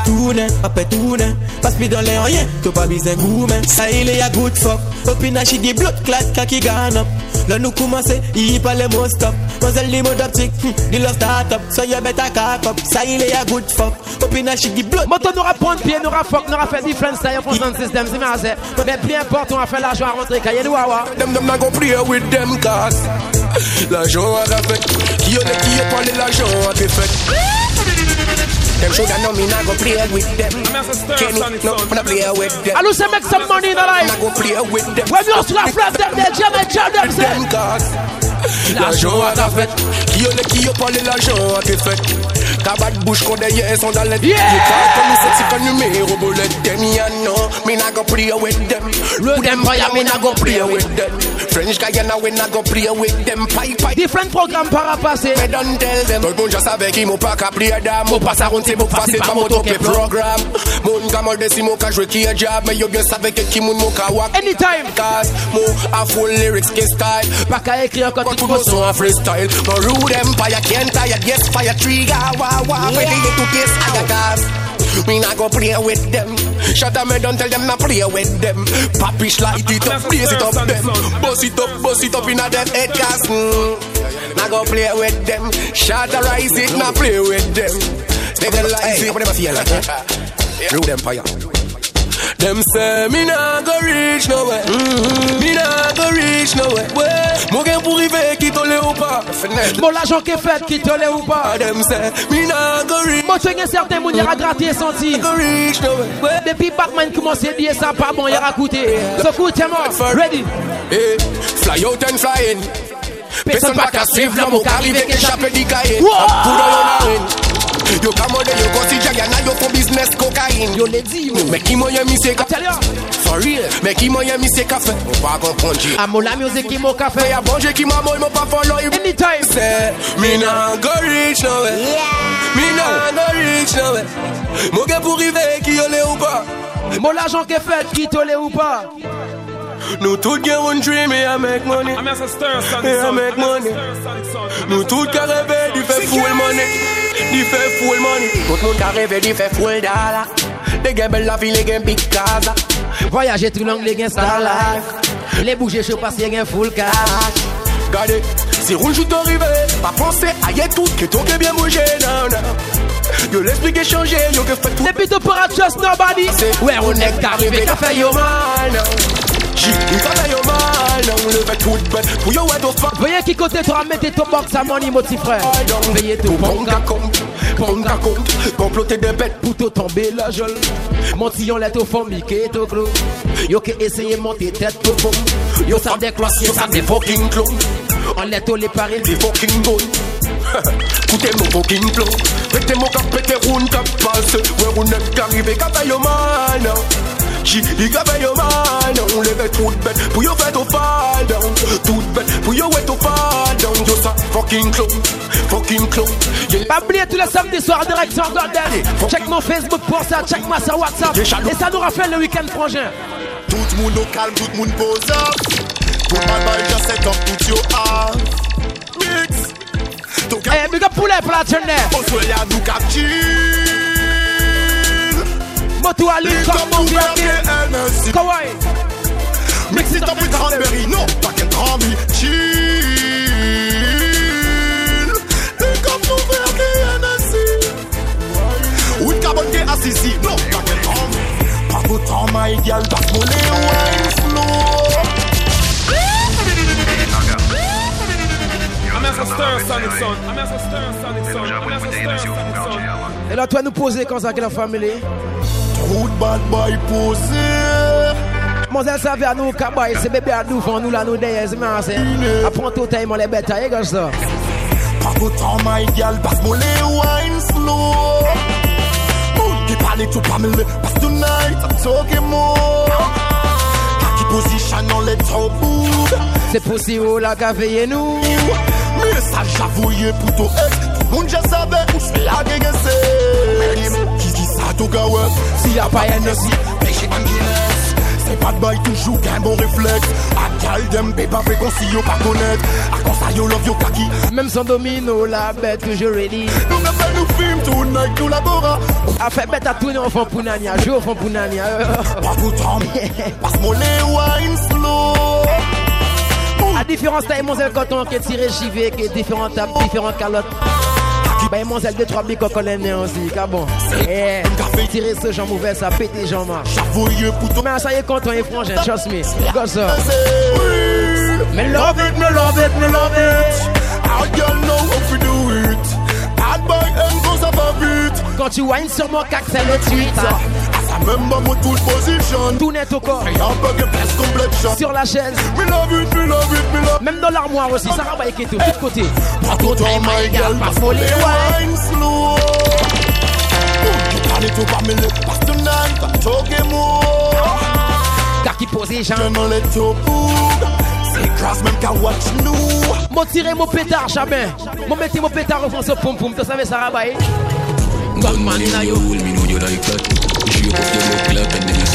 Tourne, pas tourne. Pas speed dans les rien, tout pas besoin goût, mais. Ça il est a good fuck. Opinage, dit blood clat, kaki gana. Là nous commencer, il pas les mots stop. Mademoiselle les modes optiques, dit leur start-up. So you better cock up. Ça il est a good fuck. Opinage, dit blood. Moto nous rapprendre pied, nous fuck, nous fait different style pour son système, c'est mais Mais plus important, on a fait l'argent à rentrer, cahier de wawa. Them, them, not go play with them cars. L'argent a fait. Qui a qui a parlé l'argent a fait. Them shoulda know me not go play with them. Kenny, no, wanna play with them. I lose make some money in the life. Not go play with them. When you also have left them, they jam and jam them, say. Them cars. L'argent a fait. Qui a qui a parlé l'argent a fait. Cabot Bush qu'on derrière son dans les Yeah You can't come sexy for numéro bullet them ya know Me not go play with them Road Empire, me not go play with them French Guyana we not go play with them. Pipe pipe Different programmes par à passer Me don't tell them. Tout le monde just savait qu'il m'a pas qu'à play dame Mon passe à ronde c'est mon face c'est pas mon top programme Mon gamin de si mon cas jouer qui est job Mais yo bien savait que qui mon mon cas wak. Anytime. Cause mo a full lyrics qui style. Pas qu'à écrire quand tu le son a freestyle. Mon rude empire can't tire Yes fire trigger Wah wah Ready to kiss I got Me not go play with them Shut up me don't tell them not play with them. Papish light it up Blaze it up them. Bust it up Bust it up in a them head cast. mm, go play with them. Shut the rise it Not play with them. Legalize it Whatever feel like Rude empire them say me nah go reach nowhere. Mm-hmm. Me nah go reach nowhere. Ouais. Mon gain pour river qui te ou pas Mon l'argent qui est fait qui te ou pas. Them say me nah go reach Moi tu as certains moun y'aura gratté et senti. Go reach nowhere. Ouais. Depuis Batman commence à dire ça pas bon y'aura coûté. So coûte moi Ready. Hey, Fly out and fly in. Personne pas qu'à suivre qu'échapper Pour dans l'honneur Yo kamode yo consider yana yo for business cocaine. Yo le di yo. Mais qui moyen mi se ka Tell ya. For real. Mais qui moyen mi se ka fait On pas comprendre Amo la musique qui m'a café Y'a bon Dieu qui m'a moi m'a pas follow Anytime. Say Me nah go reach nowhere. Me nah go reach nowhere. Mon gars pour river qui yo le ou pas Mon l'argent qui est fait qui te l'est ou pas Nous tous get one dream et I make money. I'm as a stir son. Et I make money. Nous tous qu'à rêver du fait full money. Du fait full money. Tout le monde qu'à rêver du fait full dollar. Les gars belle la vie, les gars big casa. Voyager tout long, les gains star life Les bouger chaud parce qu'il y a un full cash. Regardez, si roule tout arrivé Pas penser à y tout que tout est bien bougé Non, non. Yo l'expliquer changer, yo que fait tout. Depuis tout pour just nobody. Ouais on est arrivé qu'a fait yo mal J, il fait yo mal Non, le fait tout de bête Pour yo ouais, fuck? Voyez qui côté toi mettez ton box à money mon petit frère. Veillez tout bon Ponga compte, ponga compte. Comploter des bêtes pour tout tomber la jolle Mon tillon l'est au fond, Mickey tout gros Yo qui essaye monter tête tout bon Yo ça des cloches, yo ça des fucking clones. On l'est au les paris. Des fucking gold Écoutez mon fucking flow Pété mon cap, pété round cap passe Ouais, on est arrivé, cap yo mal non J, il cap yo mal non Les bêtes toutes bêtes Pour yo fait au fall down Toutes bêtes Pour yo ouais au fall down Yo ça fucking clown Fucking clown Yeah. Pas oublier tous les samedis soirs direction Golden Check mon Facebook pour ça, check moi sur WhatsApp. Et ça nous rappelle le week-end frangin Tout le monde au calme, tout le monde pose up. Tout le monde just set up, put your arms. Mix. Eh, big up poulet pour la tournée on se voit nous capture. Moto Ali, Comme comme on mon veut bien MSC. Kawaii Mix it up with cranberry. No, pas qu'un cranberry. Chill. Comme on veut MSC. With carbon qui est assis. Non, pas qu'un cranberry. Pas autant, my girl. Passe mon nez, wine slow. I'm as a stir sonic son. I'm as a stir sonic son. I'm as a stir sonic son. Et là toi nous poser comme ça que la famille Trop de bad boy posé. Monselle savait à nous kabaye c'est bébé à nous font nous là nous derrière c'est merci Apprends tout time les bêtes et gars ça Pas autant, my girl, passe mon les wine slow. Moon qui parle tout pas me le passe tonight, I'm talking more. Kaki position on les top food. C'est possible la café et nous Mais ça j'avouille plutôt ex. Tout le monde déjà savait où c'est la gueule c'est. Qui dit ça tout gars ouais. S'il y a pas un aussi Péché en Guinness. C'est bad boy toujours qu'un bon réflexe. A gal dem pas fait qu'on si yo pas connaître. A quand ça yo love yo kaki. Même sans domino, la bête que je ready. Nous même pas nous film tonight, nous labora. A fait bête à tourner en fond pour Nania, jouer au fond pour Nania. Pas tout temps, passe-moi les wine slow. À différents tailles, mon zèle coton qui est tiré chivé, qui est différentes tables, mon zèle de trois bics qu'on connaît aussi, car bon. Eh, tirer ce genre mauvais, ça pète les pour tout. Mais ça y est, content et frangin, trust me. Go ça. Me love it, me love it, me love it. How you know how to do it? Bad boy and goes above it. Quand tu whines sur mon cac, c'est le tweet. Ça même pas mon toute position. Tout net au corps. Et un de place. Sur la chaise. Me love it, me love it, me love Même dans l'armoire aussi, ça rabaille est tout, tout côté. Pas tout temps, my girl, passe-moi les wine slow. Tu parles tout pas me le passe tonight, pas toquer moi. Kaki position. Je me let to boog. C'est grâce même qu'à watch nous. Mon tiré mon pétard, jamais. Mon mettez mon pétard au fond, ce poum poum, tu savais ça rabaille. Gunman in a your hole, me know you like that. Shape up your look clap and then you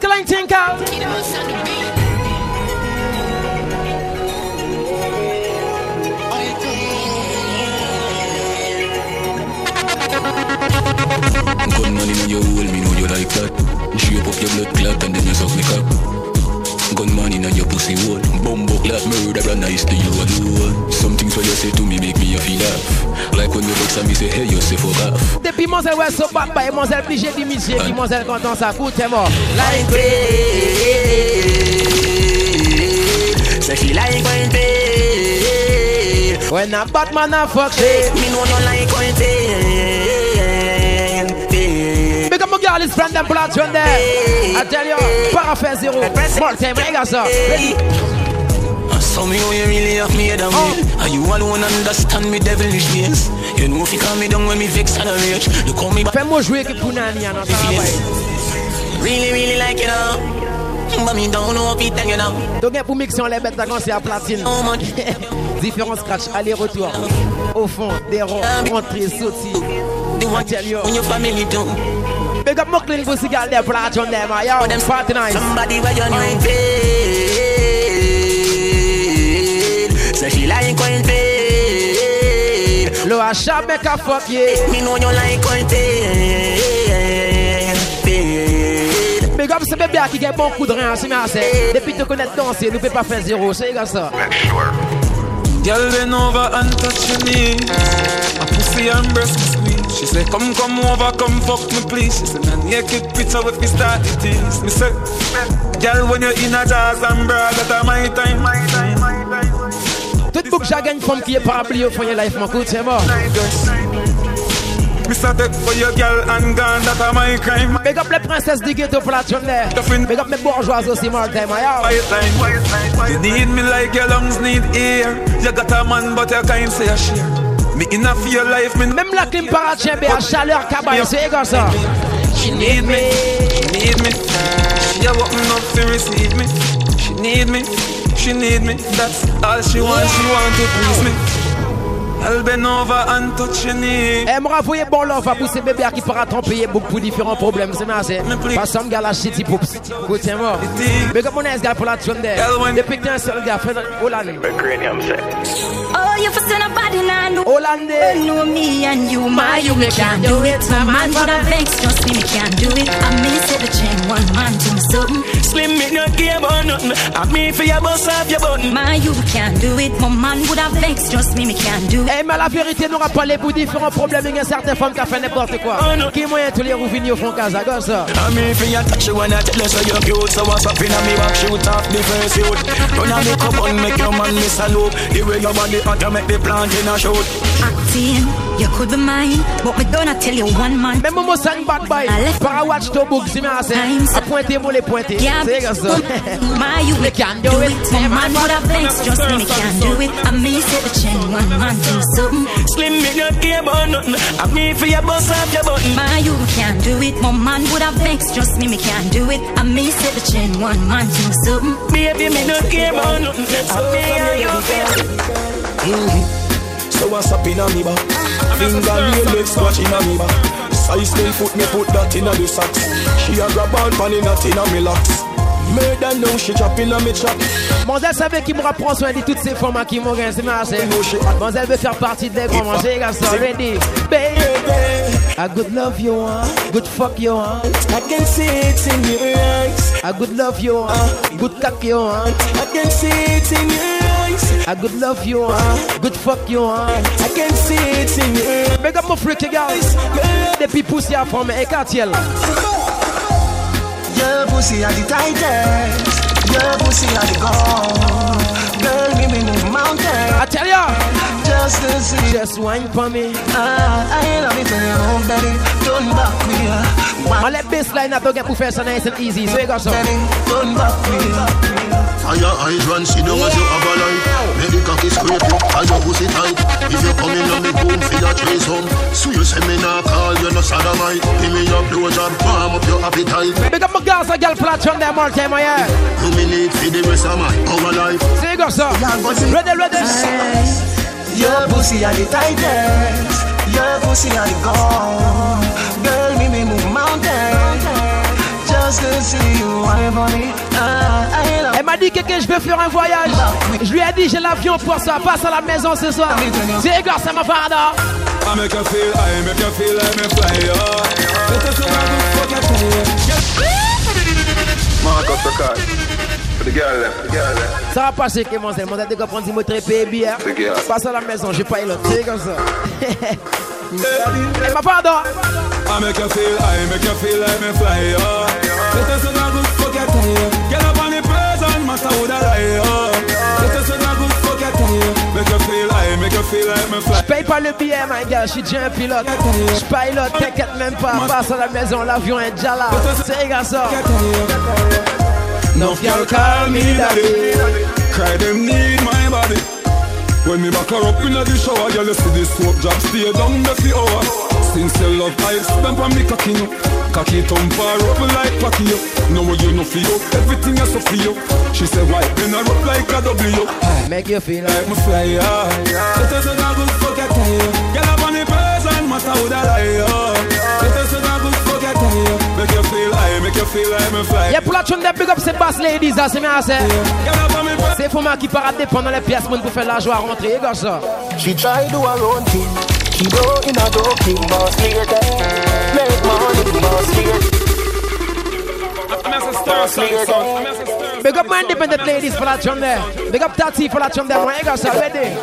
Alkaline Tinker. Gunman in a your hole, me know you like that. Shape up your blood clap and then you suck the cock. Gunman in a your pussy hole. Bumbo clap murder and nice to you alone. Some things what you say to me make me a feel laugh. Like when you vex and me say hey you say fuck off. Depuis mon zèle ouais so bad by mon zèle obligé d'imiter Puis mon zèle content ça coûte t'es mort. Like it. Say she like when it. When a Batman a fuck shit Me know you like when it. Big up my girl is from them blood when there I tell you Parafin zero Small time I got so Ready So me know you really have me head on me And you alone understand me devilish ways You know if you calm me down when me vex and a rage. You call me back Fais-moi jouer que pour Nani à notre travail Really really like it now But me don't know if it Donc pour mixer les bêtes c'est à platine. Oh Différents scratch aller-retour. Au fond des ronds Rentrée sortie The one tell you When your family do. Big up clean pussy girl there Plat on them Yo. Them party nice. Somebody where you know Say she like when it Lo a shop make a fuck yeah Me know you like when it Big up ce bébé qui gagne bon coup de rein, c'est assez. Depuis te connaître danser, nous peut pas faire zéro, c'est comme ça. Girl bend over and touch your knees A pussy and breast me squeeze She say come come over come fuck me please. She say na naked picture with me start it is. Me say Girl when you in a jazz and bra that a my time My time, my time j'ai une femme qui est parapluie au fond de life, mon coup, c'est mort. Me say take for your girl and gone that a my crime Big up les princesses du ghetto platine there. Big up mes bourgeoises aussi, more time, yo. My time You need me like your lungs need air You got a man but you can't say a share Me in a fear life me Même la clim paratien, à chaleur cabaye, c'est comme ça. She need me, she need me. She a open up to receive me. She need me, she need me. That's all she wants. She want to please me. I'll bend over and touch your knee. Elle me renvoyer bon love à pousser bébé qui pourra tromper beaucoup pour différents problèmes, c'est assez. Pas some gars la shitty poops. C'est mort. Big up mon nice gars pour la tune there. Depuis que t'es un seul gars, fais Hollande. Oh, you for send a body now. Hollande. You know me and you, my you, me can't do it. No man would have vex, just me, me can't do it. I may say the chain, one man to me something. Slim me not care about nothing I me for your boss off your button My you can't do it. My man would have vex, just me, me can't do it. Eh, mais la vérité n'aura pas les pour différents problèmes. Il y a certaines femmes qui ont fait n'importe quoi. Qui moyen tous les rouvignes au fond casa, comme ça. I me for your touch you when I tell you so you're cute So what's up in a me back shoot off the first youth Run a make up and make your man miss a loop The way your body hot you make the plant in a shoot Acting, you could be mine, but me don't tell you one man. Même moi, sang bad boy. Para watch to book, si me assez. A pointer, moi les pointer. Yeah, C'est comme ça. My you me can't do it. My man would have vex, just me, me can't do it. I may say the chain, one man to me something. Slim me not care about nothing I me for your boss off your button My you can't do it. My man would have vex, just me, me can't do it. I may say the chain, one man to me something. Baby me not care about nothing I me and you feel so in a me back. Finger real legs scratching a me back. Size 10 foot me put that in a the socks. She a grab on pan in a tin a me locks. Made her know she chopping a me chop. Monselle savait qu'il me reprend soin de toutes ces femmes qui m'ont gagné, c'est marché. Monselle veut faire partie des grands manger, les gars, so ready. Baby, a good love you want, good fuck you want. I can see it in your eyes. A good love you want, good cock you want. I can see it in your eyes. A good love you want, good fuck you want. I can see it in you. Make up my freaky guys. Depuis poussé à forme et cartiel. Your pussy are the tightest. Your pussy are the gold. Girl, me move mountain. I tell ya. Just to see. Just wine for me. Ah, I love it when you home, baby. Turn back with ya. I let baseline not to get professor nice and easy. So you got some. Turn back with ya. Fire hydrant, see down as you have a light Medical is scrape you, and your pussy tight If you come in on me boom for your trace home So you say me nah call you no sodomite Give me your blowjob, warm up your appetite Big up my girls, a girl flat on them all time, yeah You me need for the rest of my our life So you got some. Ready, ready. Your pussy are the tightest. Your pussy are the gold. Girl, me me move mountain. Just to see you, I'm funny. Ah, I love Elle m'a dit que, que je vais faire un voyage. Je lui ai dit j'ai l'avion pour ça. Passe à la maison ce soir. C'est gars, ça m'a fait I make feel, make feel fly, oh. Fuck the Ça va passer, Clément. C'est le monde de comprendre si moi très gars. Passe à la maison, j'ai pas eu l'autre. C'est comme ça. Elle m'a pardon. I make you feel, I make you feel like me fly, oh. Let us know how to fuck you tire. Get up on the present, master would I lie, oh. Let us know how to fuck you tire. Make you feel, I make you feel like me fly. Je paye pas le billet, my gars. Je suis déjà un pilote. Je pilote, t'inquiète même pas. Passe à la maison, l'avion est déjà là. C'est comme ça. No girl call me daddy. Cry them need my body. When me back her up in the shower, you see this soap drop stay down the few hours. Since you love I spend on me cocky you. Cocky thump her up like cocky you. No you no feel everything is so you. She said why bend her up like a W. Make you feel like me fly high. Let us know good fuck your tire. Girl up on the person, matter who that lie. oh. Make you feel like me fly. Yeah, pour la tune de big up cette basse ladies, ça c'est bien c'est. C'est faut qui parade dépendre les pièces pour faire la joie à rentrer, gars ça. She try do her own thing. She go in a dope thing, boss lady. Make money, boss lady. Boss lady. Big up my independent ladies for that tune there. Big up Tati for that tune there, my gars ready.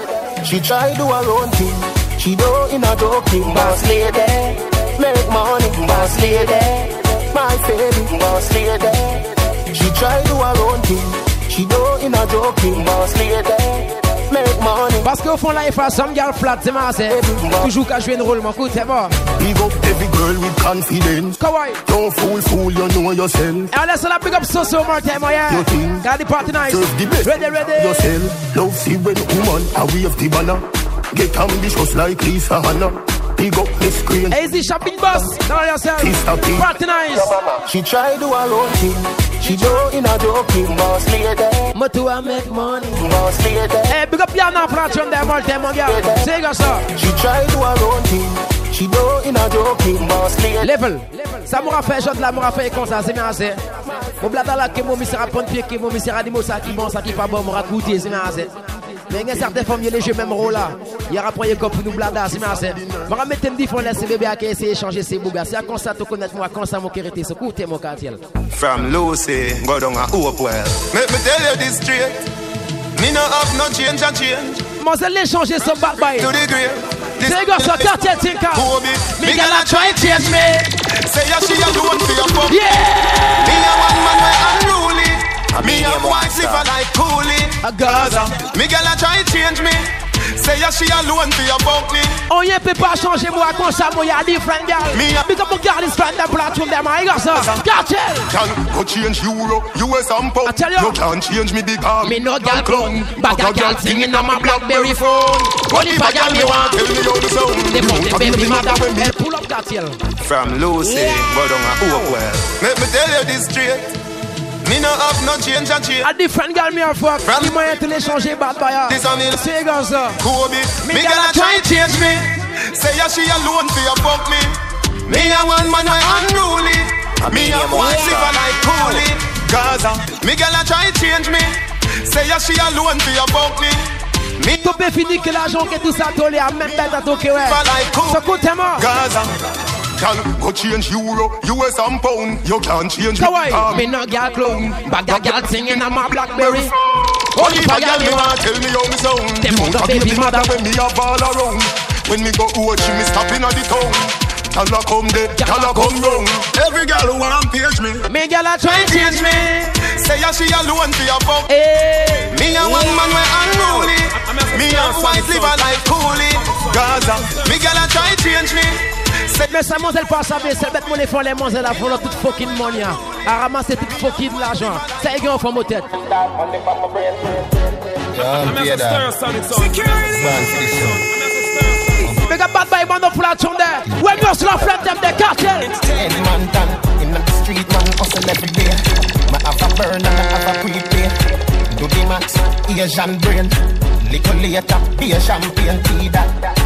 She try do her own thing. She do in a dope thing, boss lady. Make money, boss lady. My baby, boss lady. She try do her own thing. She do in a thing, boss lady. Make money. Parce qu'au fond, là, il faut some girl flat, c'est marrant, c'est. Toujours qu'à jouer un rôle, mon coup, c'est bon. Big up every girl with confidence Kawaii. Don't fool, fool, you know yourself Et on laisse la big up so-so more time, oh yeah. You think Got the party nice. Serve the best Ready, ready. Yourself Love see when woman A wave the banner Get ambitious like Lisa Hanna Big up Miss Green Easy shopping bus. Now yourself. Sister P. Party nice. She try do her own thing. She do in a thing, boss lady. Moto I make money. Boss lady. Hey, big up for that tune there, time, mon gars. C'est comme. She try do her own thing. She do in a thing, boss. Level. Ça m'aura fait, je la m'aura fait comme ça, c'est bien assez. Mon blada là, que mon monsieur rapporte pied, que mon monsieur a dit, moi, ça qui bon, ça qui pas bon, m'aura goûté, c'est bien assez. Mais il y a certaines femmes, il y a les jeux même rôle là. Il y a rapport comme pour nous blada, c'est bien assez. M'aura mettre me dit, faut laisser bébé à qui essayer d'échanger ses bougas. C'est à comme ça, tu connais moi, comme ça, mon kérité, c'est coûté, mon quartier. From Lucy, go down a Hopewell. Let me tell you this straight. Me no have no change and change. Monselle l'échanger son bad boy. To the grave. This- C'est gars, ça, quartier, tinka. Kobe, Me gonna try change me. Say ya she alone for your fuck. Yeah. Me a one man where unruly. Me a wife live a like coolie. A Gaza. Me girl a try change me. Say ya she alone for oh, your fuck me. On y peut pas changer moi comme ça, moi y'a different girl. Me a- Big up mon gars, this friend, that platform, them, my gars, ça. Cartel. Can go change euro, US and pound. I tell you. You can't change me big arm. Me no gal clone, but a gal singing on my Blackberry phone. What if a gal me want? Tell me how the sound. They fuck the baby mother when me pull up Cartel. From Lucy, go down a Hopewell. Let me tell you this straight. Me no have no change and change. A different girl me a fuck. From- Qui m'a téléchangé bad boy. This one is- C'est comme ça. Kobe, Me me girl girl a a try change me. Say ya she alone for your fuck me. Me a one man I unruly. Me a one silver like coolie. Gaza, me girl a try change me. Say ya she alone for your fuck me. Me Tout est fini que l'argent que tout ça tolé à même bête à ton que ouais. like cool. Ça coûte tellement. Gaza. Girl, go change euro, US and pound. You can't change. Kawaii, Um, me no girl clone, but that girl singing on my Blackberry. Only if a girl me want tell me how me sound. Them The mother baby mother. when me a ball around. When me go out, she me stop in the town. Gyal a come there, gyal a come round. Every girl who want page me, Me girl a try change me. say ya she alone for your fuck. Hey. Me a one man we unruly. Me a white liver like coolie. Gaza, me gyal a try change me. Say Mais ça mademoiselle pas savoir, c'est bête mon font les mademoiselles à font toute fucking money. hein. À ramasser toute fucking l'argent. Ça y est, on fait mon tête. Big up bad boy, man up flat on there. When you slow flat them, the cartel. Any man done in the street, man hustle every day. My have a burn and a prepay. Do the max, Asian brain. Little later, be a champagne tea that.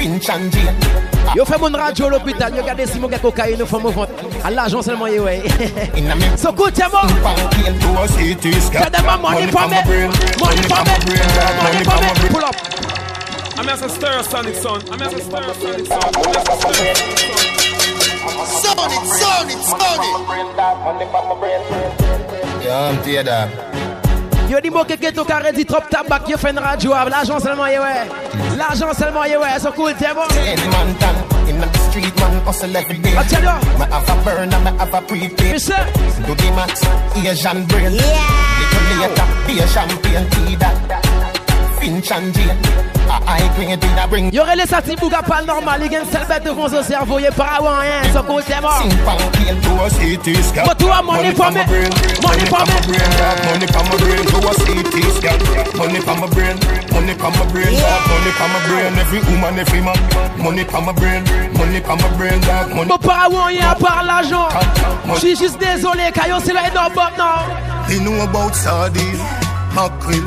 Finch and Jane. Yo fait mon radio à l'hôpital, yo regardez si mon gars cocaïne, nous fait mouvement. À l'argent seulement, yo, ouais. In a me So good, c'est bon. pancake to a city sky. Tell them my money for me. brain, Money for me. brain, Money money for for my me. brain. Pull up. I'm as a stir sonic son. I'm as a stir sonic son. I'm as a stir Sound it, sound it, sound it. Yeah, I'm tear dog. Yo dis moi que ton carré dit trop tabac, yo fait une radio, ah, l'argent seulement, yo, ouais. L'argent seulement, yo, ouais. So cool, c'est bon. Man in the street, man hustle every day. I tell you. Me have a burn and me have a prepay. Me say. Do the max, Asian brain. Little later, be a champagne tea that. Finch and Jane. A high grade in a bring. Yo relais ça, Tibouga pas normal, il gagne seule bête devant son cerveau, il est pas avant rien, so cool, c'est bon. Sing pancake to a city sky. But you money for me? Money for me? my brain, dog. Money for my brain to a city sky. Money for my brain. Money for my brain, dog. Money for my brain. Every woman, every man. Money for my brain. Money for my brain, dog. Money. Bon, pas avant rien, à part l'argent. Je suis juste désolé, car yo c'est là, non, but non. He know about sardine, mackerel,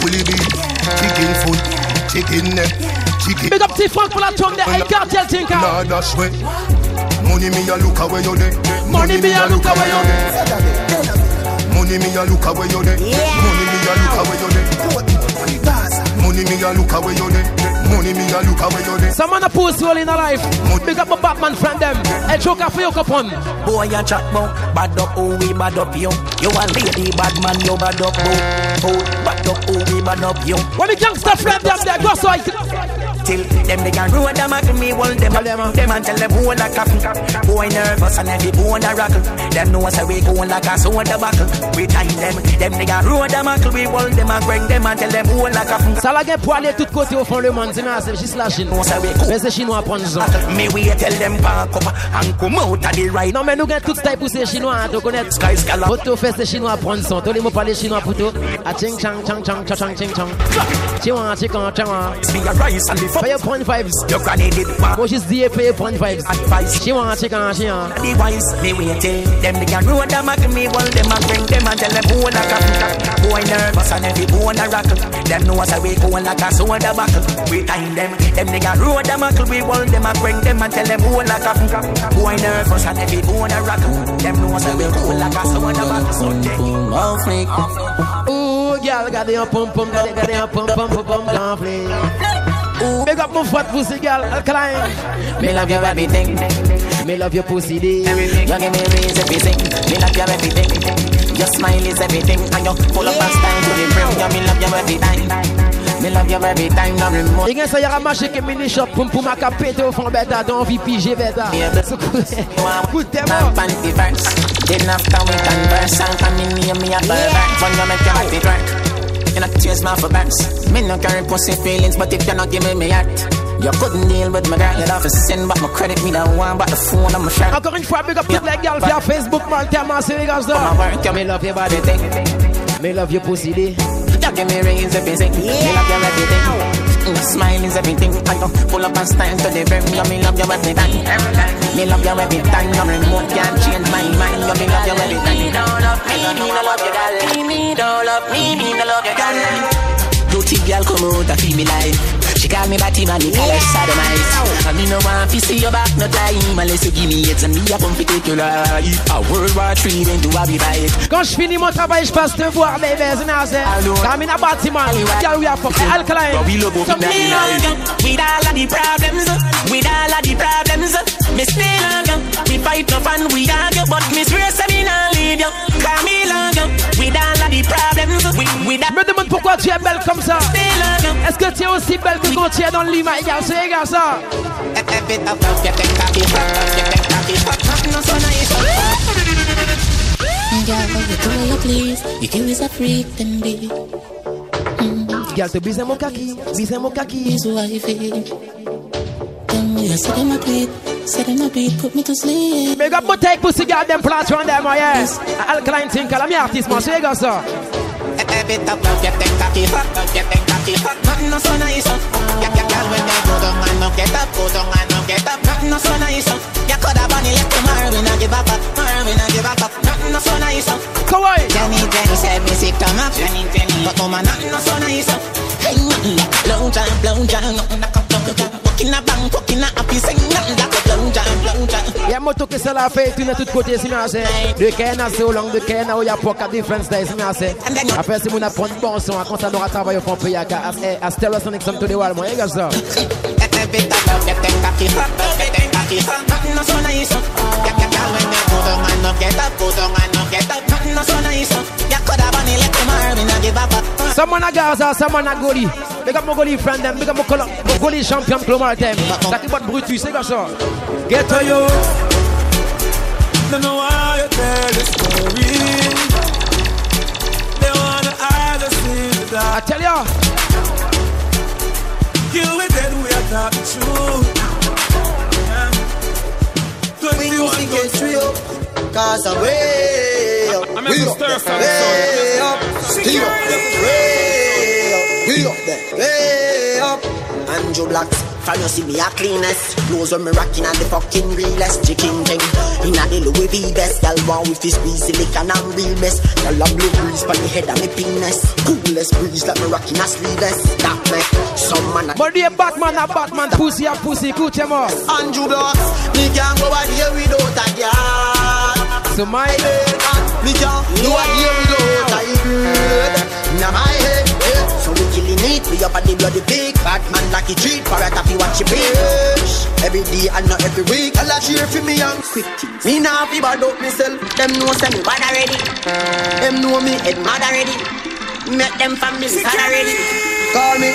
bully beef, chicken foot, chicken neck, chicken. Big up petit Frank pour la tombe de El Cartel Tinka. Nah, dash way. Money me a look away you there. Money me a look away you there. Money me a look away you there. Money me a look away you there. Money me a look away you there. Money me a look away you there. Some man a pussy all in a life. Big up my Batman friend them. El Joker for your coupon. Boy, you chat about bad up, oh we bad up you. You a lady bad man, you bad up, oh, oh bad up, oh we bad up you. When the gangster friend them there, go so I Till them they can road them at me, hold them, them and tell them who like coffin. Boy nervous and every bone a rockle. Them know say we going like a soda buckle. We time them, them they can road them at we hold them and bring them and tell them who like coffin. Ça la gagne pour aller tout côté au fond le monde, c'est mais c'est juste la Chine. Mais c'est chinois prendre ça. Me we tell them pack up and come out of the right. Non mais nous gagne tout type pour ces chinois, tu connais. Sky scala. Photo fait ces chinois prendre son. Tous les mots parler chinois pour tout. A ching chang chang chang chang chang ching chang. Chiwan chikan chiwan. Me a rice and the fuck. Your point vibes. Granny did one. Moi juste dire pay your point vibes. Advice. Chiwan chikan chiwan. The wise, me wait till them they can road them and me hold them and bring them and tell them who like a boy nervous and every bone a rockle. Them know say we going like a soda buckle. We time them, them they can road them and we hold them and bring them and tell them who like a boy nervous and every bone a rockle. Them know say we going like a soda buckle. So they Ooh, girl, got the pum pum, got the got the pum pum pum pum gonflé. Ooh, big up my fat pussy girl, alkaline. Me love your everything. Me love your pussy day. You give me reason everything. Me love your everything. Your smile is everything, and you full of style to the brim. You me love you every time. Me love you every time. No remote. Et quand ça y a marché que mini shop pum pum a capé au fond bêta, donc envie piger bêta. C'est cool. Good demo. Panty verse. Then after we converse, come in near me a pervert. When you make your body twerk. You not chase my for banks. Me no carry pussy feelings, but if you not give me me heart. You couldn't deal with my girl, you'd have to send back my credit, me that one, but the phone on my shirt. Encore une fois, big up toutes les gars via Facebook, Maltema, c'est les gars and you Me love your body thing. Me love your pussy day. You give me rings you. Me love your everything. Mm, smile is everything. I go full up and style to the brim. You me love you every time. Me love you every time. Your remote can't change my mind. You me love you every time. Me love me, me love you, girl. Me, me don't love me, me don't love you, girl. Beauty girl come out and feel me life. She call me Batty man, me call her sodomite And me no want to see your back no time Unless you give me it and me a come to take your life. A World War 3 then do a be fight. Quand je finis mon travail, je passe te voir, baby, c'est naze Quand me na bâtiment, girl, we are fucking alkaline. So me love. With all of the problems With all of the problems. Me love. You We fight no fun, we argue But me swear say me not leave you. Cause me love you. With all of the problems. With, Me demande pourquoi tu es belle comme ça Est-ce que tu es aussi belle que quand tu es dans le lit, my girl, c'est gars ça Girl, you do you please If you is a freak, then be Girl, te bise mon kaki, bise mon kaki Is wifey Tell me, I say them a tweet Say them a beat, put me to sleep. Big up my take pussy girl, them plats around them, oh yes. Alkaline think, I'm artist, man, c'est gars ça A bit of love, get them cocky hot, get them cocky hot Nothing no so nice, oh. yeah, yeah, girl, when they go down and no get up, go down and no get up. Nothing no so nice, oh. you coulda bunny left to Marvin and give up, uh, Marvin and give up uh. Nothing no so nice, oh. come on Jenny, Jenny said me sick to my Jenny, Jenny, but woman, nothing no so nice Hey, nothing like blow jam, blow jam, nothing like a blow jam Walking a bang, walking a happy, sing nothing like a blow jam, blow jam Y'a moto que ça l'a fait, tu n'es tout côté, si merci De Kenya, c'est au long de Kenya, où y'a pas qu'à difference day, si merci Après, si vous n'apprenez bon son, quand ça n'aura travaillé au fond, pays à à eh, Stereosonic, some to the wall, moi, y'a ça Nothing so nice. When they and get up, and get up. Nothing so nice, not give up. Someone a Gaza, someone a Goli. Big up my Goli friend them, big up my Goli champion Club Martin. Ça qui bat Brutus, c'est ça. Get to you. Don't know why you tell the story. They wanna see the dark. I tell ya. You with dead, we are talking truth. We music gets real, cause I'm way up. I'm way up, way up, way up, way up, there, way up. Andrew Black. From you see me a cleanest? Clothes when me rocking and the fucking realest Chicken thing. Inna the Louis V best Girl want with his squeeze silicon and real mess. Girl a blue breeze pon the head of me penis. Coolest breeze like me rocking a sleeveless. That me Some man a But the Batman a Batman Pussy a pussy Écoute moi Andrew Black Me can't go out here without a girl So my Me can't go out here We up on the bloody pig Batman like he treat Parrot happy watch you bitch. Every day and not every week. I'll cheer for me and quick. Me nah fi bad up myself. Them know say me bad already. Them know me head mad already. Make them family sad already. Call me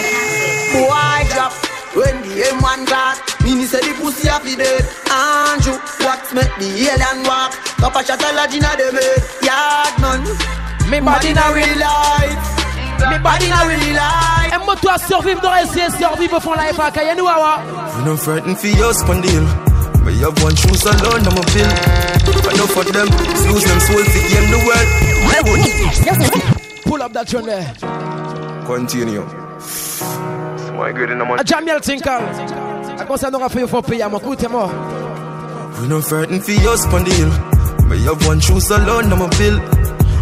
Boy drop When the M1 class. Mini say the pussy a fi dead. Andrew Wax make the alien walk. Papa shot a lodge inna them head. Yard man Me body na real life Me body na real life Et moi toi survivre dans essayer survivre au fond la FA Kaya nous awa We no frightened for your spondil But you have one shoes alone I'm a bill. I know for them Lose them soul to game the world Pull up that tune there. Continue. My good in the money A Jamiel Tinkal A kon sa nou rafe yo fò paye Mwen koute mo We no frightened for your spondil But you have one shoes alone I'm a bill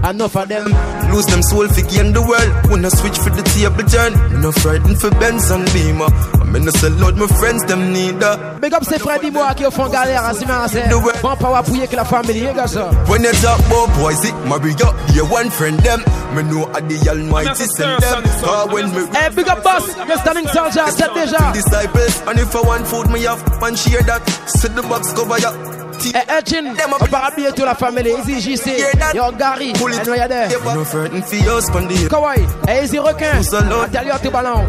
Enough of them. Lose them soul for gain the world. When I switch for the table turn Me no frightened for Benz and Beamer. I'm in the sell out my friends them neither Big up c'est Freddy Bois qui au fond galère à Simon c'est Bon power pour que la famille les gars ça. When you talk about boys it marry up. You one friend them. Me know I the almighty send them. Cause when me Hey big up boss. The standing soldier set déjà. Disciples And if I want food me have Man share that. Set the box cover ya Eh, Etchin, on part habiller la famille. Easy JC, yo Gary, and we are there. No frightened for your spondil Kawaii, eh, Easy Requin, I tell you to ballon.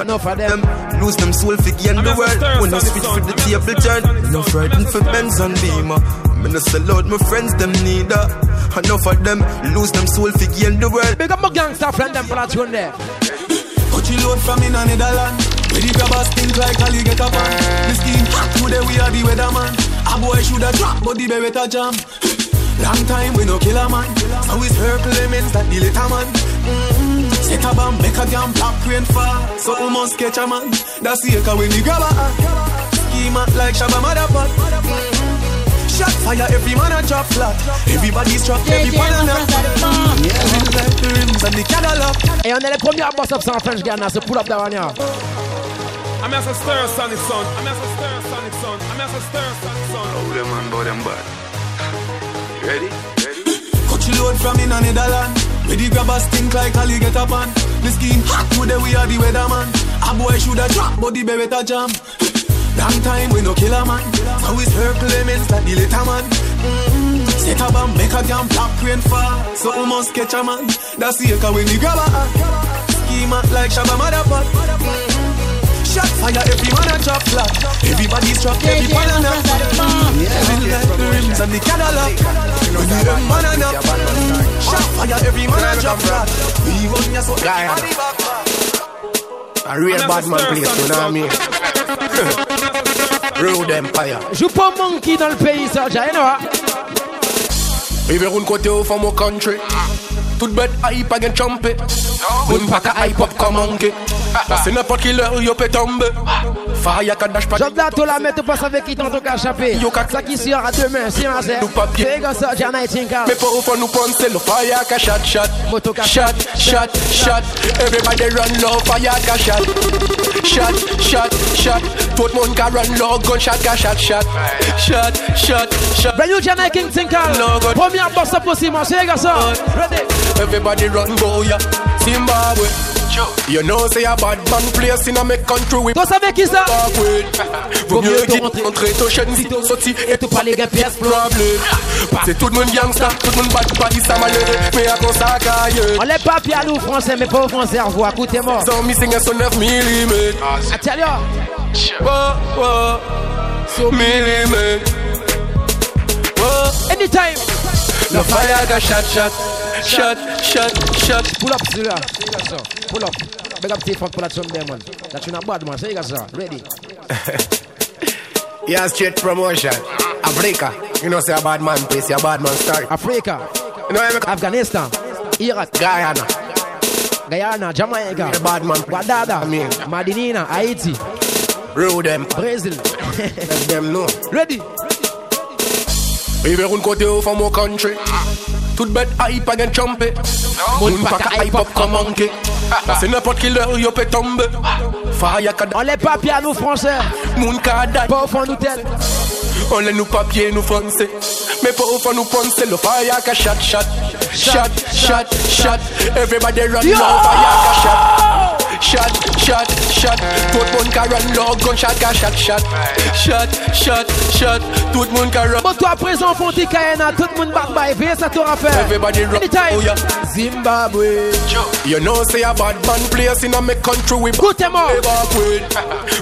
Enough of them. Lose them soul for gain the world. When I switch for the table turn. No frightened for Benz and Beamer. I'm in the sell out my friends them neither Enough of them Lose them soul for gain the world. Big up my gangster friend them for that tune there. Coachy load from in a Netherland Where the grabbers think like Ali get up on The scheme hot today we are the weatherman A boy shoulda drop but the beretta jam Long time we no kill a man So it's her elements that the little man mm-hmm. Set a bomb, make a damn black rain fall. So we must catch a man. That's the echo when you grab a hand. Schema like Shabba Motherfuck. Shot fire, every man a drop flat. Everybody's trapped, every man a Yeah, we like the rims and the Cadillac. Et on est les premiers à boss up sans French Ghana, c'est pull up d'Avania. I'm as a stir sonic son. I'm as a stir sonic son. I'm as a stir sonic son. Oh, them man, boy, them bad. You ready? Cut you load from in a Netherland. Where the grabbers stink like Ali get up on. The scheme hot today we are the weatherman. A boy shoulda drop, but the baby better jam. Long time we no kill a man. Now it's her claimants like the later man. Mm-hmm. Set a bomb, make a damn black rain fall. So we must catch a man. That's the echo when the grabber. Schema like Shabba Motherfuck. Shot fire, every man a drop flat. Everybody's trapped, every man a knock. Yeah, we like the rims and the Cadillac. When the young man a knock. Shot fire, every man a drop flat. We run ya so everybody back back. A real bad man place, you know what I mean? Road Empire. Joue pas monkey dans le pays, ça, j'ai rien Even un côté au from our country. Tout bête hype again chumpé. Un pack a hype up comme monkey. C'est n'importe qui l'heure, yo peut tomber. Fire can dash pas. Job là, toi la mettre pas avec qui t'en tout qu'à échapper. Ça qui sera demain, c'est ma sœur. Fais comme ça, j'ai un nightingale. Mais pour au nous penser le fire ka shot shot. Shot, shot, shot. Everybody run low, fire ka shot. Shot, shot, shot. Tout le monde ka run low, gunshot ka shot shot. Shot, shot, shot. Brand new Jamaican Tinkal. Première boss up possible, c'est comme ça. Ready? Everybody run go ya. Zimbabwe. You know say a bad man place in a me country we Toi savais qui ça? Vaut mieux qu'il rentrer. ton chaîne si t'es sorti et tout parler gain pièce problème C'est tout le monde gangsta, tout le monde bad body ça malheureux Mais à quoi ça caille On les papiers à nous français mais pas aux français revoir écoutez-moi. Sont missing un son 9 mm Attention Oh oh. So mm Anytime Le fire got shot shot Shot, shot, shot. Pull up, Zilla. Pull up. Big up T-Funk for that some there, man. That's not bad, man. Say you guys Ready? yeah, straight promotion. Africa. You know, say a bad man place, a bad man start. Africa. You know, Afghanistan. Iraq. Guyana. Guyana, Jamaica. A bad man. Guadada. I mean. Madinina, Haiti. Rule them. Brazil. Let them know. Ready? Even un côté au from our country. Tout bête hype again chumpé. Moun pack a hype up comme monkey. C'est n'importe qui l'heure yo peut tomber. Fire ka On les papiers à nous français. Moun ka dat. Pas au fond nous tête. On les nous papiers nous français. Mais pas au fond nous pensez le fire ka shot shot. Shot, shot, shot. Everybody run now fire ka shot. Shot, shot, shot. Tout le monde ka run low, gunshot shot shot. Shot, shot, shot. Tout le monde ka run. Bon, toi, présent, Fonti Kayana, tout le monde back by, veillez ça t'aura fait. Everybody run. Anytime. Oh, yeah. Zimbabwe. You know say a bad man place in a me country we Écoutez-moi. backward.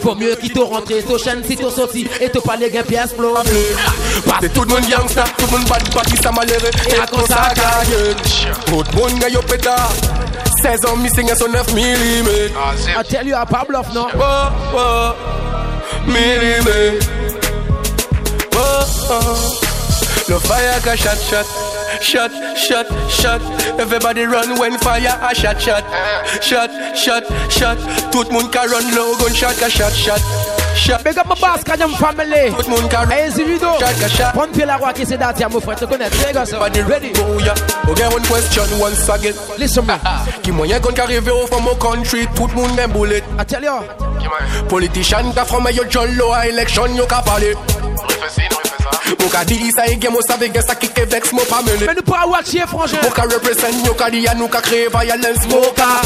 Faut mieux qu'il te rentre, to chaîne si t'es sorti, et te parler gain pièce flow. C'est tout le monde gangsta, tout le monde bad body ça malheureux Et à ça gagne Tout le monde gagne au pétard 16 ans missing et son 9 mm I tell you, I pas bluff, non? Oh, oh, millimètre Oh, oh Le fire ka shot, shot Shot, shot, shot. Everybody run when fire a shot, shot. Shot, shot, shot. Tout le monde ka run low, gunshot ka shot, shot Shot Big up my boss, Kanyam family. Tout le monde ka run Hey, Zivido. Shot ka shot Prends pied la roi qui c'est d'attire, mon frère, te connais. Très gars, ça. Everybody ready Oh yeah Okay one question once again Listen, man. Qui moyen qu'on arrive au from our country Tout le monde bullet I tell you. Politician ka from yo jollo election yo ka pale Mou ka sa e gen mou save gen sa ki ke mou pa mene Mais nous pas watcher, frangin. Mou ka represent yo ka di ya nou ka kreye violence mou ka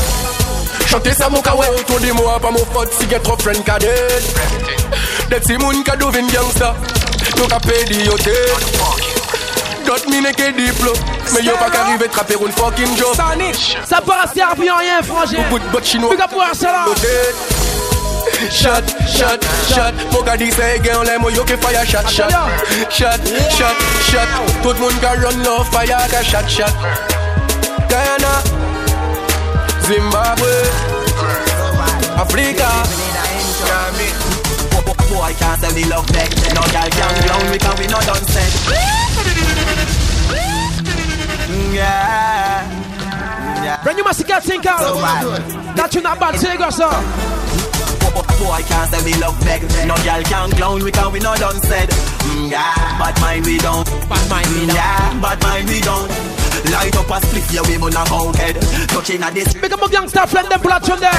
Chante sa mou ka we autour di mou pa mou fot si get trop friend ka dead. Det si moun ka do vin gangsta. Nou ka pe di yo te Dot mine ke diplo Mais yo pa ka rive traper un fucking job. Ça part servir en rien, frangin. Good but chino Big up pour ça là. Shot, shot, shot. Mou ka di se gen lè mou yo ke fire shot, shot. Shot, shot, shot. Tout moun ka run low fire ka shot, shot. Guyana Zimbabwe Africa Boy can't tell me love dead No girl can ground me cause we no done set Yeah Yeah Brand new massacre think out. So. That you not bad, say go, sir. Boy can't say we love beg No girl can clown we can we not done said mm, Yeah, bad mind we don't Bad mind we don't Yeah, bad mind we don't Light up a split, yeah, we wanna go head. Touching a this Big up my gangster friend, them platform there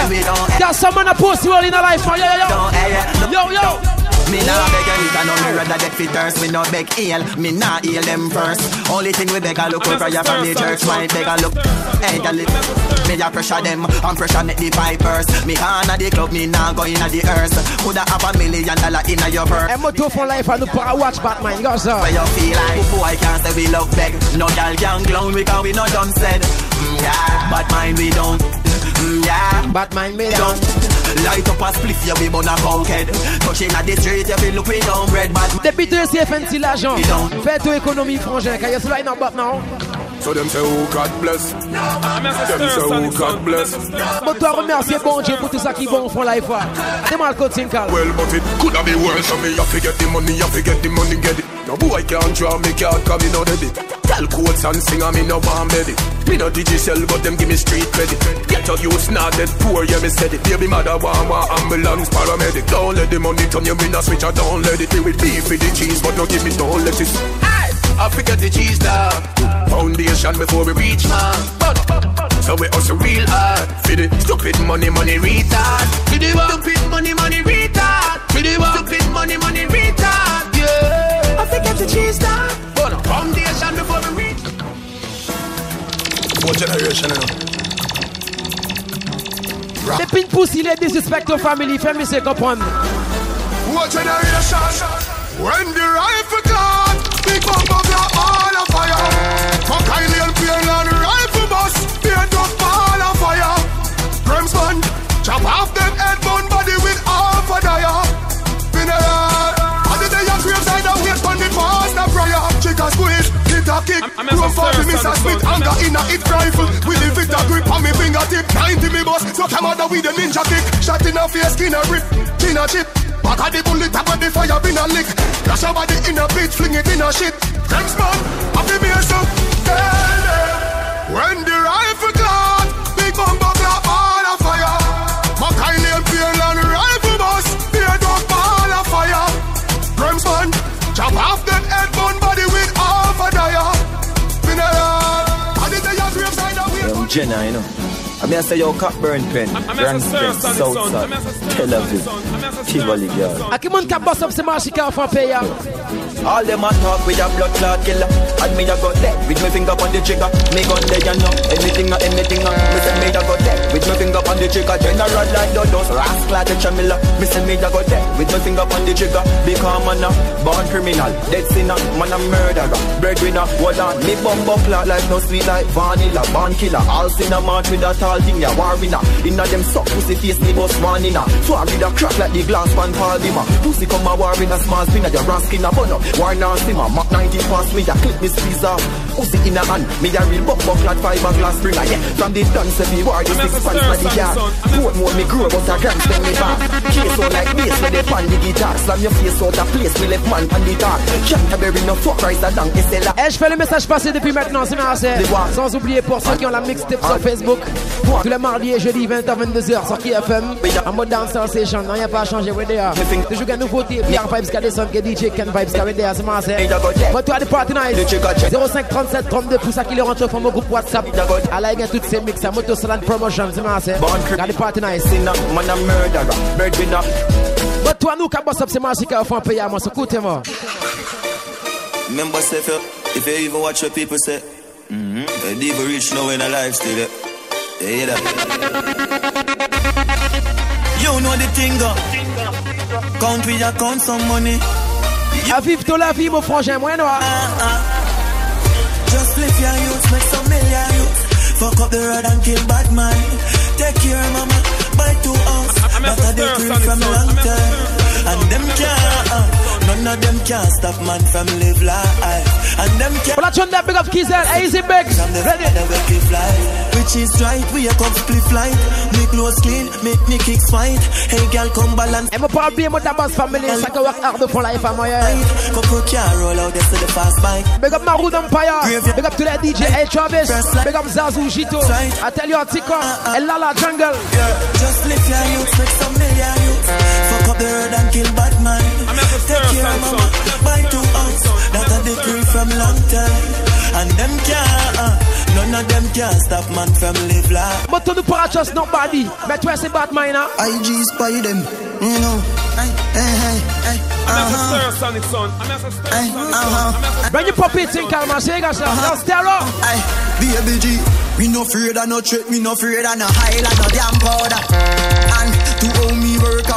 Got someone a post you all in a life, man, yo, yo, yo Yo, yo me nah beg a liquor, no me rather get fit thirst. Me no beg ale, me nah heal them first. Only thing we beg a look over ya from the church. Might beg a look, hey, a lick. Me a pressure them, I'm pressure make the pipers. Me can at the club, me nah go inna the earth. Coulda have a million dollar inna your purse. I'm to for life and para watch Batman, go sir. Where you feel like, boy can't say we love beg. No girl can clown, we can we no done said. Mm, yeah, bad mind we don't. Mm, yeah, bad mind we don't. Light up a spliff, yeah, we burn a cokehead Touching at the street, yeah, we look we down red bad Depuis deux CFNC l'argent Fais ton économie frangin, car y'a cela in up now So them say, oh God bless. Them say, oh God bless. But toi remercier bon Dieu pour tout ça qui vont font life. C'est mal côté Well, but it could have been worse. So me have to get the money, have to get the money, get it. No boy can't draw me card, cause me no debit. Tell quotes and sing, I me no one ready. Me no digital, but them give me street credit. Get your youth not dead poor, yeah me said it. Baby mother want want ambulance paramedic. Don't let the money turn you in a switch, I don't let it. Me with beef with the cheese, but no give me no lettuce. Hey! I forget the cheese dog. Foundation before we reach man. So we also real hard. For the stupid money, money retard. For the stupid money, money retard. For the stupid money, money retard. Yeah. I forget the cheese dog. Foundation before we reach. Generation, you know. The pin pussy, let disrespect your family. Family say, on. What generation? When the rifle caught, Smith, anger in a hit rifle. With the Victor grip on me fingertip, 90 me boss, so come out with the ninja kick. Shot in a face, skin a rip, chin a chip. Back of the bullet, top of the fire, been a lick. Flash your body in a fling it in a shit. Thanks, man, happy me so. When the Jenna, you know. I mean, I say your Cockburn pen, Grand Street, Southside, Tel Aviv, Tivoli, girl. A qui moun ka boss up se machika fan pe ya. All them a talk with a blood clot killer. And me a go dead with my finger on the trigger. Me gun there you know. Anything or anything uh. Me say me a go dead with my finger on the trigger. General like the dust Rascal like the chamilla. Me say me a go dead with my finger on the trigger. Become man a born criminal Dead sinner Man a murderer. Breadwinner Hold on. Me bumbo clot like no sweet like vanilla. Born killer All sinner march with a tall thing Ya war winner. Inna them suck pussy face me bust one inna. Swag with a crack like the glass pan Paul Dimmer Pussy come a war in a small spinner Ya raskin a bun up War see my Mach 90 pass me, a clip this squeeze off Uzi in a hand. Me a real buck buck yeah. From the dance war you six pants for the yard. More me grow but a grand spend me back. Case out like bass with the pan the guitar. Slam your face out of place left man on the dark. Canterbury no fuck a Eh je fais le message passé depuis maintenant c'est assez Sans oublier pour ceux qui ont la mixtape sur Facebook Tous les mardis et 20 à 22h sur KFM En mode dansant c'est Non y a pas changé WDA Toujours une nouveauté, Pierre Vibes qui a que DJ Ken Vybz qui a WDA c'est assez Moi tu as des partenaires 0530 27 32 pour ça qu'il est rentré from mon groupe WhatsApp. Allez, bien toutes ces mix, à Moto Salon Promotion, c'est marrant, c'est. Party nice. Mais toi, nous, quand boss up, c'est marrant, c'est qu'on fait un pays à moi, écoutez-moi. Même boss, if you, if you even watch your people say, mm -hmm. they even reach now in a life still. You? You know the thing, Country, I count some money. À vivre de la vie, mon frangin, moi, noir. Ah, ah. Just live your youth, make some million youth. Fuck up the road and kill bad man. Take care, mama. Buy two house. Better the cream from long time. And them can't, none of them can stop man from live life. And them can't. But I turn that big up keys and easy big. Ready? Which is right, we a come split flight. Make clothes clean, make me kicks fight. Hey girl, come balance. I'm a problem with the boss family. So I can work hard for life, I'm here. Couple can roll out there to the fast bike. Big up Maroon Empire. Big up to the DJ Hey Travis. Big up Zazu Jito. I tell you, Tika. Uh-uh. El Lala Jungle. Just lift your youth, make some million youth. Fuck up the road and kill bad mind. Take care of mama, buy two ounce. That a decree from long time. And them can't, uh, none of them can stop man from live life. But to the parachutes, nobody. But where's the bad mind, huh? IG spy them, you know. Hey, hey, hey, hey. I'm Uh-huh. a stir son, it's son. I'm a stir Hey, son, uh-huh. When you pop it in Kalma, say it, Now stare up. Hey, baby G, we no afraid of no threat, we no afraid of no highlight, no damn powder. And to owe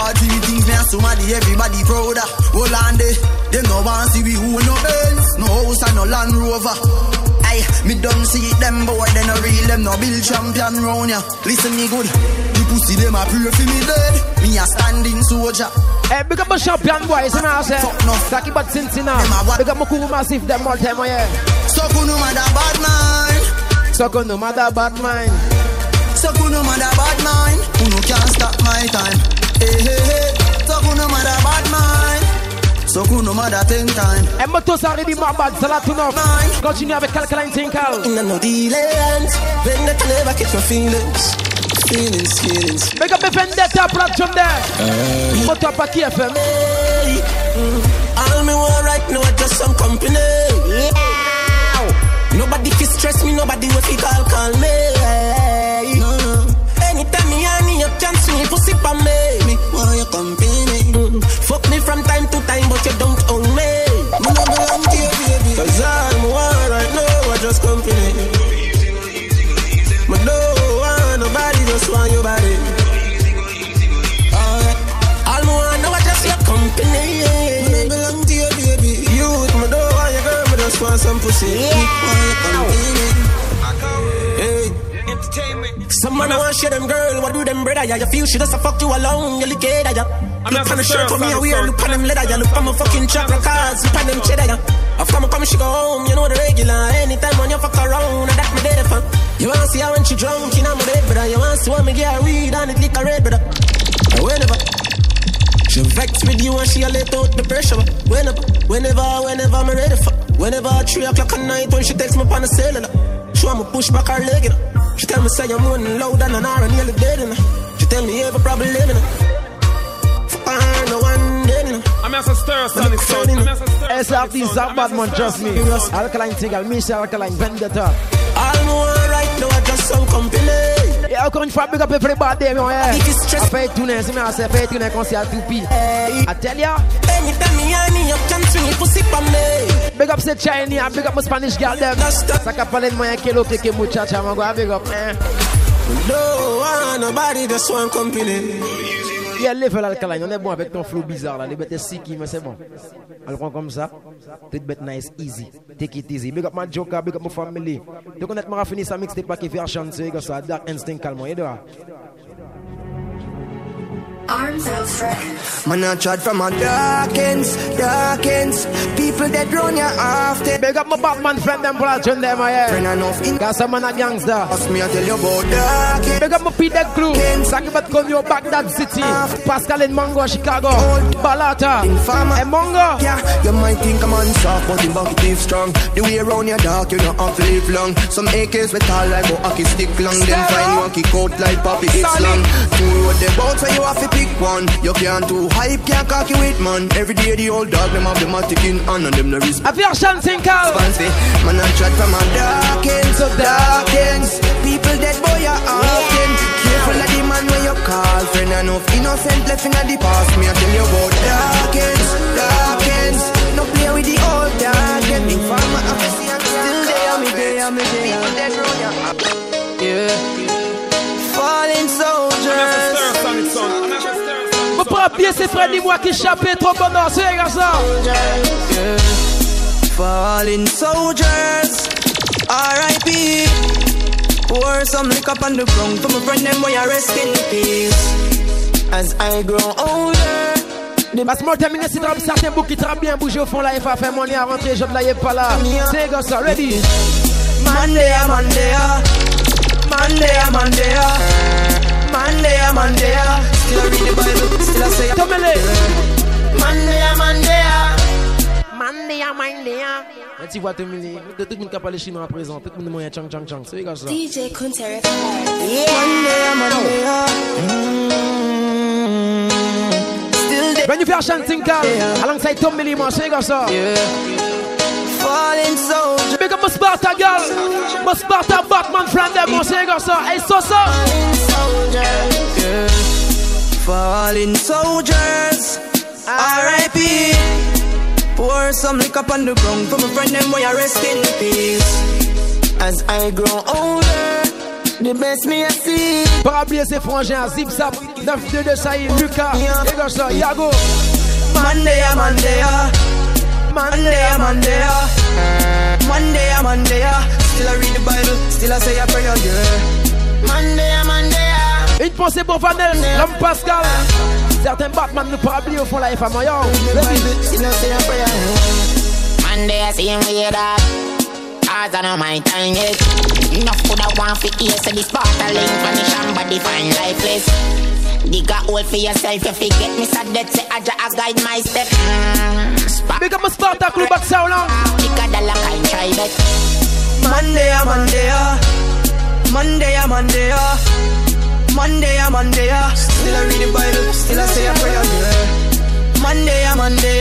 me work hard, three things me and somebody, everybody prouder. Hold on them no want see we who no Benz, no house and no Land Rover. Aye, me don't see them boy, they no real, them no build champion round ya. Listen me good, the pussy them a pray for me dead, me a standing soldier. Hey, big up my champion boys, you know what I'm saying? But Cincy now. Big up my cool massive, them all time, yeah. So cool no matter bad mind. So cool no matter bad mind. So cool no matter bad mind. Who no can't stop my time. Hey, hey, hey. So cool no matter bad mind. So cool no matter ten time. Et motos already my bad, ça là tout neuf. Continue avec Calcaline Tinkal. In no dealings, vendetta never catch your feelings. Feelings, feelings. Make up the Vendetta production there. Moto up at KFM. Hey, mm, all me want right now just some company. Yeah. Nobody can stress me, nobody will call call me. Want some want your company. Hey. Some want share them girl, what do them brother? Yeah, you feel she just a fuck you alone, you look at ya. I'm Look not on the shirt, here, son, weird, son. look on them leather, yeah. Look on my fucking chocolate cards, look on them cheddar, yeah. After me come, she go home, you know the regular. Anytime when you fuck around, I that me dead for. You wanna see her when she drunk, in my bed, brother. You wanna see when me get her weed and it lick a red, brother. Whenever. She vex with you and she a let out the pressure. Whenever, whenever, whenever I'm ready for. Whenever at 3 o'clock at night when she takes me on the cellular. She want me push back her leg, you know. She tell me say I'm running low than an hour and nearly dead, you know. She tell me every problem living, you know. Fuck her, no one dead, you know. I'm a stir son, it's son. I'm a stir SRT Zap Badman, just me. Alkaline Tinkal, Misha Alkaline Vendetta. All me want right now is just some company. Et encore une fois, big up everybody, mon oh, yeah. Après tourner, c'est moi, c'est fait tourner concert tout pi. I tell ya. Anytime me and me, you can swing it pussy for me. Big up the Chinese, big up my Spanish girl them. Ça qu'a parlé de moi, que l'autre que muchacha, mon gars, big up. eh. No want nobody, just one company. Yeah, level alkaline, on est bon avec ton flow bizarre là, les bêtes siki, mais c'est bon. On le prend comme ça. Tout bête nice, easy. Take it easy. Big up my joker, big up my family. Connais, moi, fini sa mixtape pas qui fait chanter, comme ça, Dark Instinct, calme, et doit. Arms outstretched. Man, I tried from a darkens, darkens. dark ends. People that run you often. Big up my Batman friend, them production them, yeah. Friend enough in Got some man a gangster. Ask me, I tell you about dark ends. Big up my Peter Crew. Talk about come your Baghdad City. Pascal in Mango, Chicago. Old Balata. Informer. And Mongo. Yeah, you might think I'm on soft, but in bucket teeth strong. The way around your dark, you don't have to live long. Some AKs with tall like go hockey stick long. Then find one kick out like Poppy it's long. Two road the boat, so you have to pick one. You can't too hype, can't cocky with man. Every day the old dog, them have the matic in hand and them the respect. A version Tinkal. Fancy, man, I chat from a dark ends, so dark ends. People that boy are often. Careful of the man when you call friend enough innocent left in the past. Me I tell you about dark ends, dark ends. No play with the old dark ends. Big farmer, I see I'm still there, me there, me there. People that run ya. Yeah. Fallen soldiers. Faut pas oublier ces frères dis-moi qui échappent trop bonheur, c'est les ça. Yeah. Fallen soldiers, R.I.P. Pour some lick up on the ground for my friend them boy I rest in peace. As I grow older, Parce que terminé si drame certains boucs qui très bien bougé au fond là, il faut faire money à rentrer, je ne l'ai pas là. C'est gars ça, ready? Monday, Monday, Monday, Monday, Monday, Monday. Still I read the Bible, still I say. Tomele. Monday, Monday. Monday, Monday. Un petit voix Tomele. Tout le monde qui parle chinois à présent, tout le monde moyen chang chang chang. C'est gars ça. DJ Kunte Monday, Monday. When you faire chanting car, alongside Tom Millie, moi, c'est comme ça. Falling soldier. Big up my Sparta girl. My Sparta Batman friend them, c'est comme ça. Hey, so so. Falling soldiers. R.I.P. Pour some up on the ground for my friend them boy rest in peace. As I grow older. The best me I see. Pas oublier ses frangins, Zip Zap, 922 Saïd, Lucas, et comme ça, Yago. Monday, ah, Monday, ah. Monday, Monday, Monday, Monday. Still I read the Bible, still I say a prayer, yeah. Monday, Monday. Une pensée pour Vanel, l'homme Pascal. Certains Batman nous pas oublier au fond la femme, yo. Still I say a prayer. Monday I see him with that. Cause I know my time yet. Enough could have one for ear, so this part of link vanish and body find lifeless. Dig a hole for yourself, you forget me sad dead, say I just guide my step. Mm, Big up my Sparta crew back so long. Bigger than like I try bet. Monday, Monday, Monday, Monday, Monday, Monday. Still I read the Bible, still I say a prayer, yeah. Monday, Monday.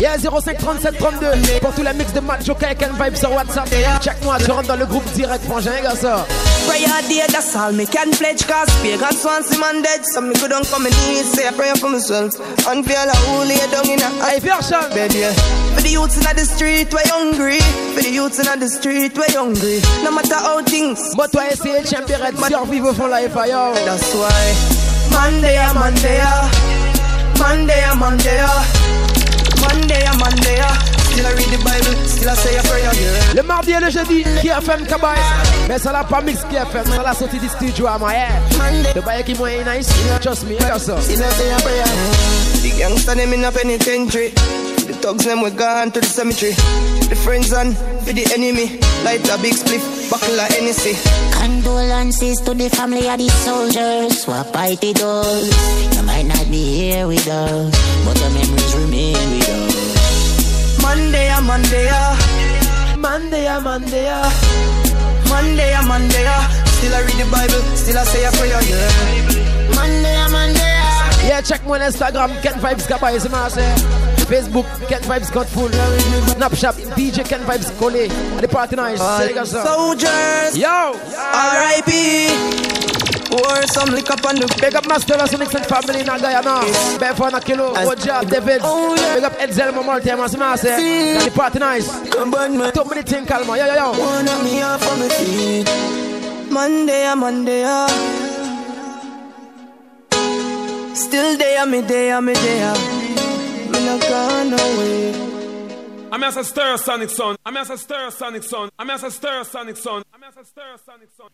Yeah, 05 37 32 Pour tous les mix de Matt Joker et Ken Vibe sur WhatsApp Check-moi, je rentre dans le groupe direct, frangin, gars ça Prayer day, that's all me can pledge Cause pagans want see man dead So me go down for me knees Say a prayer for myself. And feel a hole lay down in a Hey, version bed, yeah. For the youths in the street, we're hungry. For the youths in the street, we're hungry. No matter how things But toi, essayer de champion survivre au fond la FA, yo? That's why. Monday, ah, Monday, ah. Monday, ah, Monday, Monday, Monday. Still I read the Bible, still I say a prayer, yeah. Le mardi et le jeudi, KFM Kabay. Mais ça l'a pas mix KFM, ça l'a sorti du studio à moi, yeah. Le bail qui est nice, trust me, regarde ça. Still I say a prayer. The gangsta them in a penitentiary. The thugs them we gone to the cemetery. The friends and for the enemy. Light a big spliff, buckle a Hennessy. Condolences to the family of the soldiers who are fighting us. You might not be here with us, but the memories remain with us. Monday, a Monday, Monday, a Monday, Monday, a Monday. Still I read the Bible, still I say a prayer, yeah. Monday, a Monday. Yeah, check mon Instagram, Ken Vybz Kabay, c'est moi, c'est Facebook, Ken Vybz got full. Snapchat, DJ Ken Vybz collé. The party les. Soldiers, Yo, R.I.P. Pour some lick up on the Big up Master Sonic and family in Guyana. Big for Nakilo, Oja, oh, David. Big up Edsel Momolte, mas mas. The party nice. Too many things, calma. Yo, yo, yo. One of me off on my feet. Monday, a Monday, a. Still there, me there, me there. Me not gone away. I'm as a stir sonic son. I'm as a stir sonic son. I'm as a stir sonic son. I'm as a stir sonic son.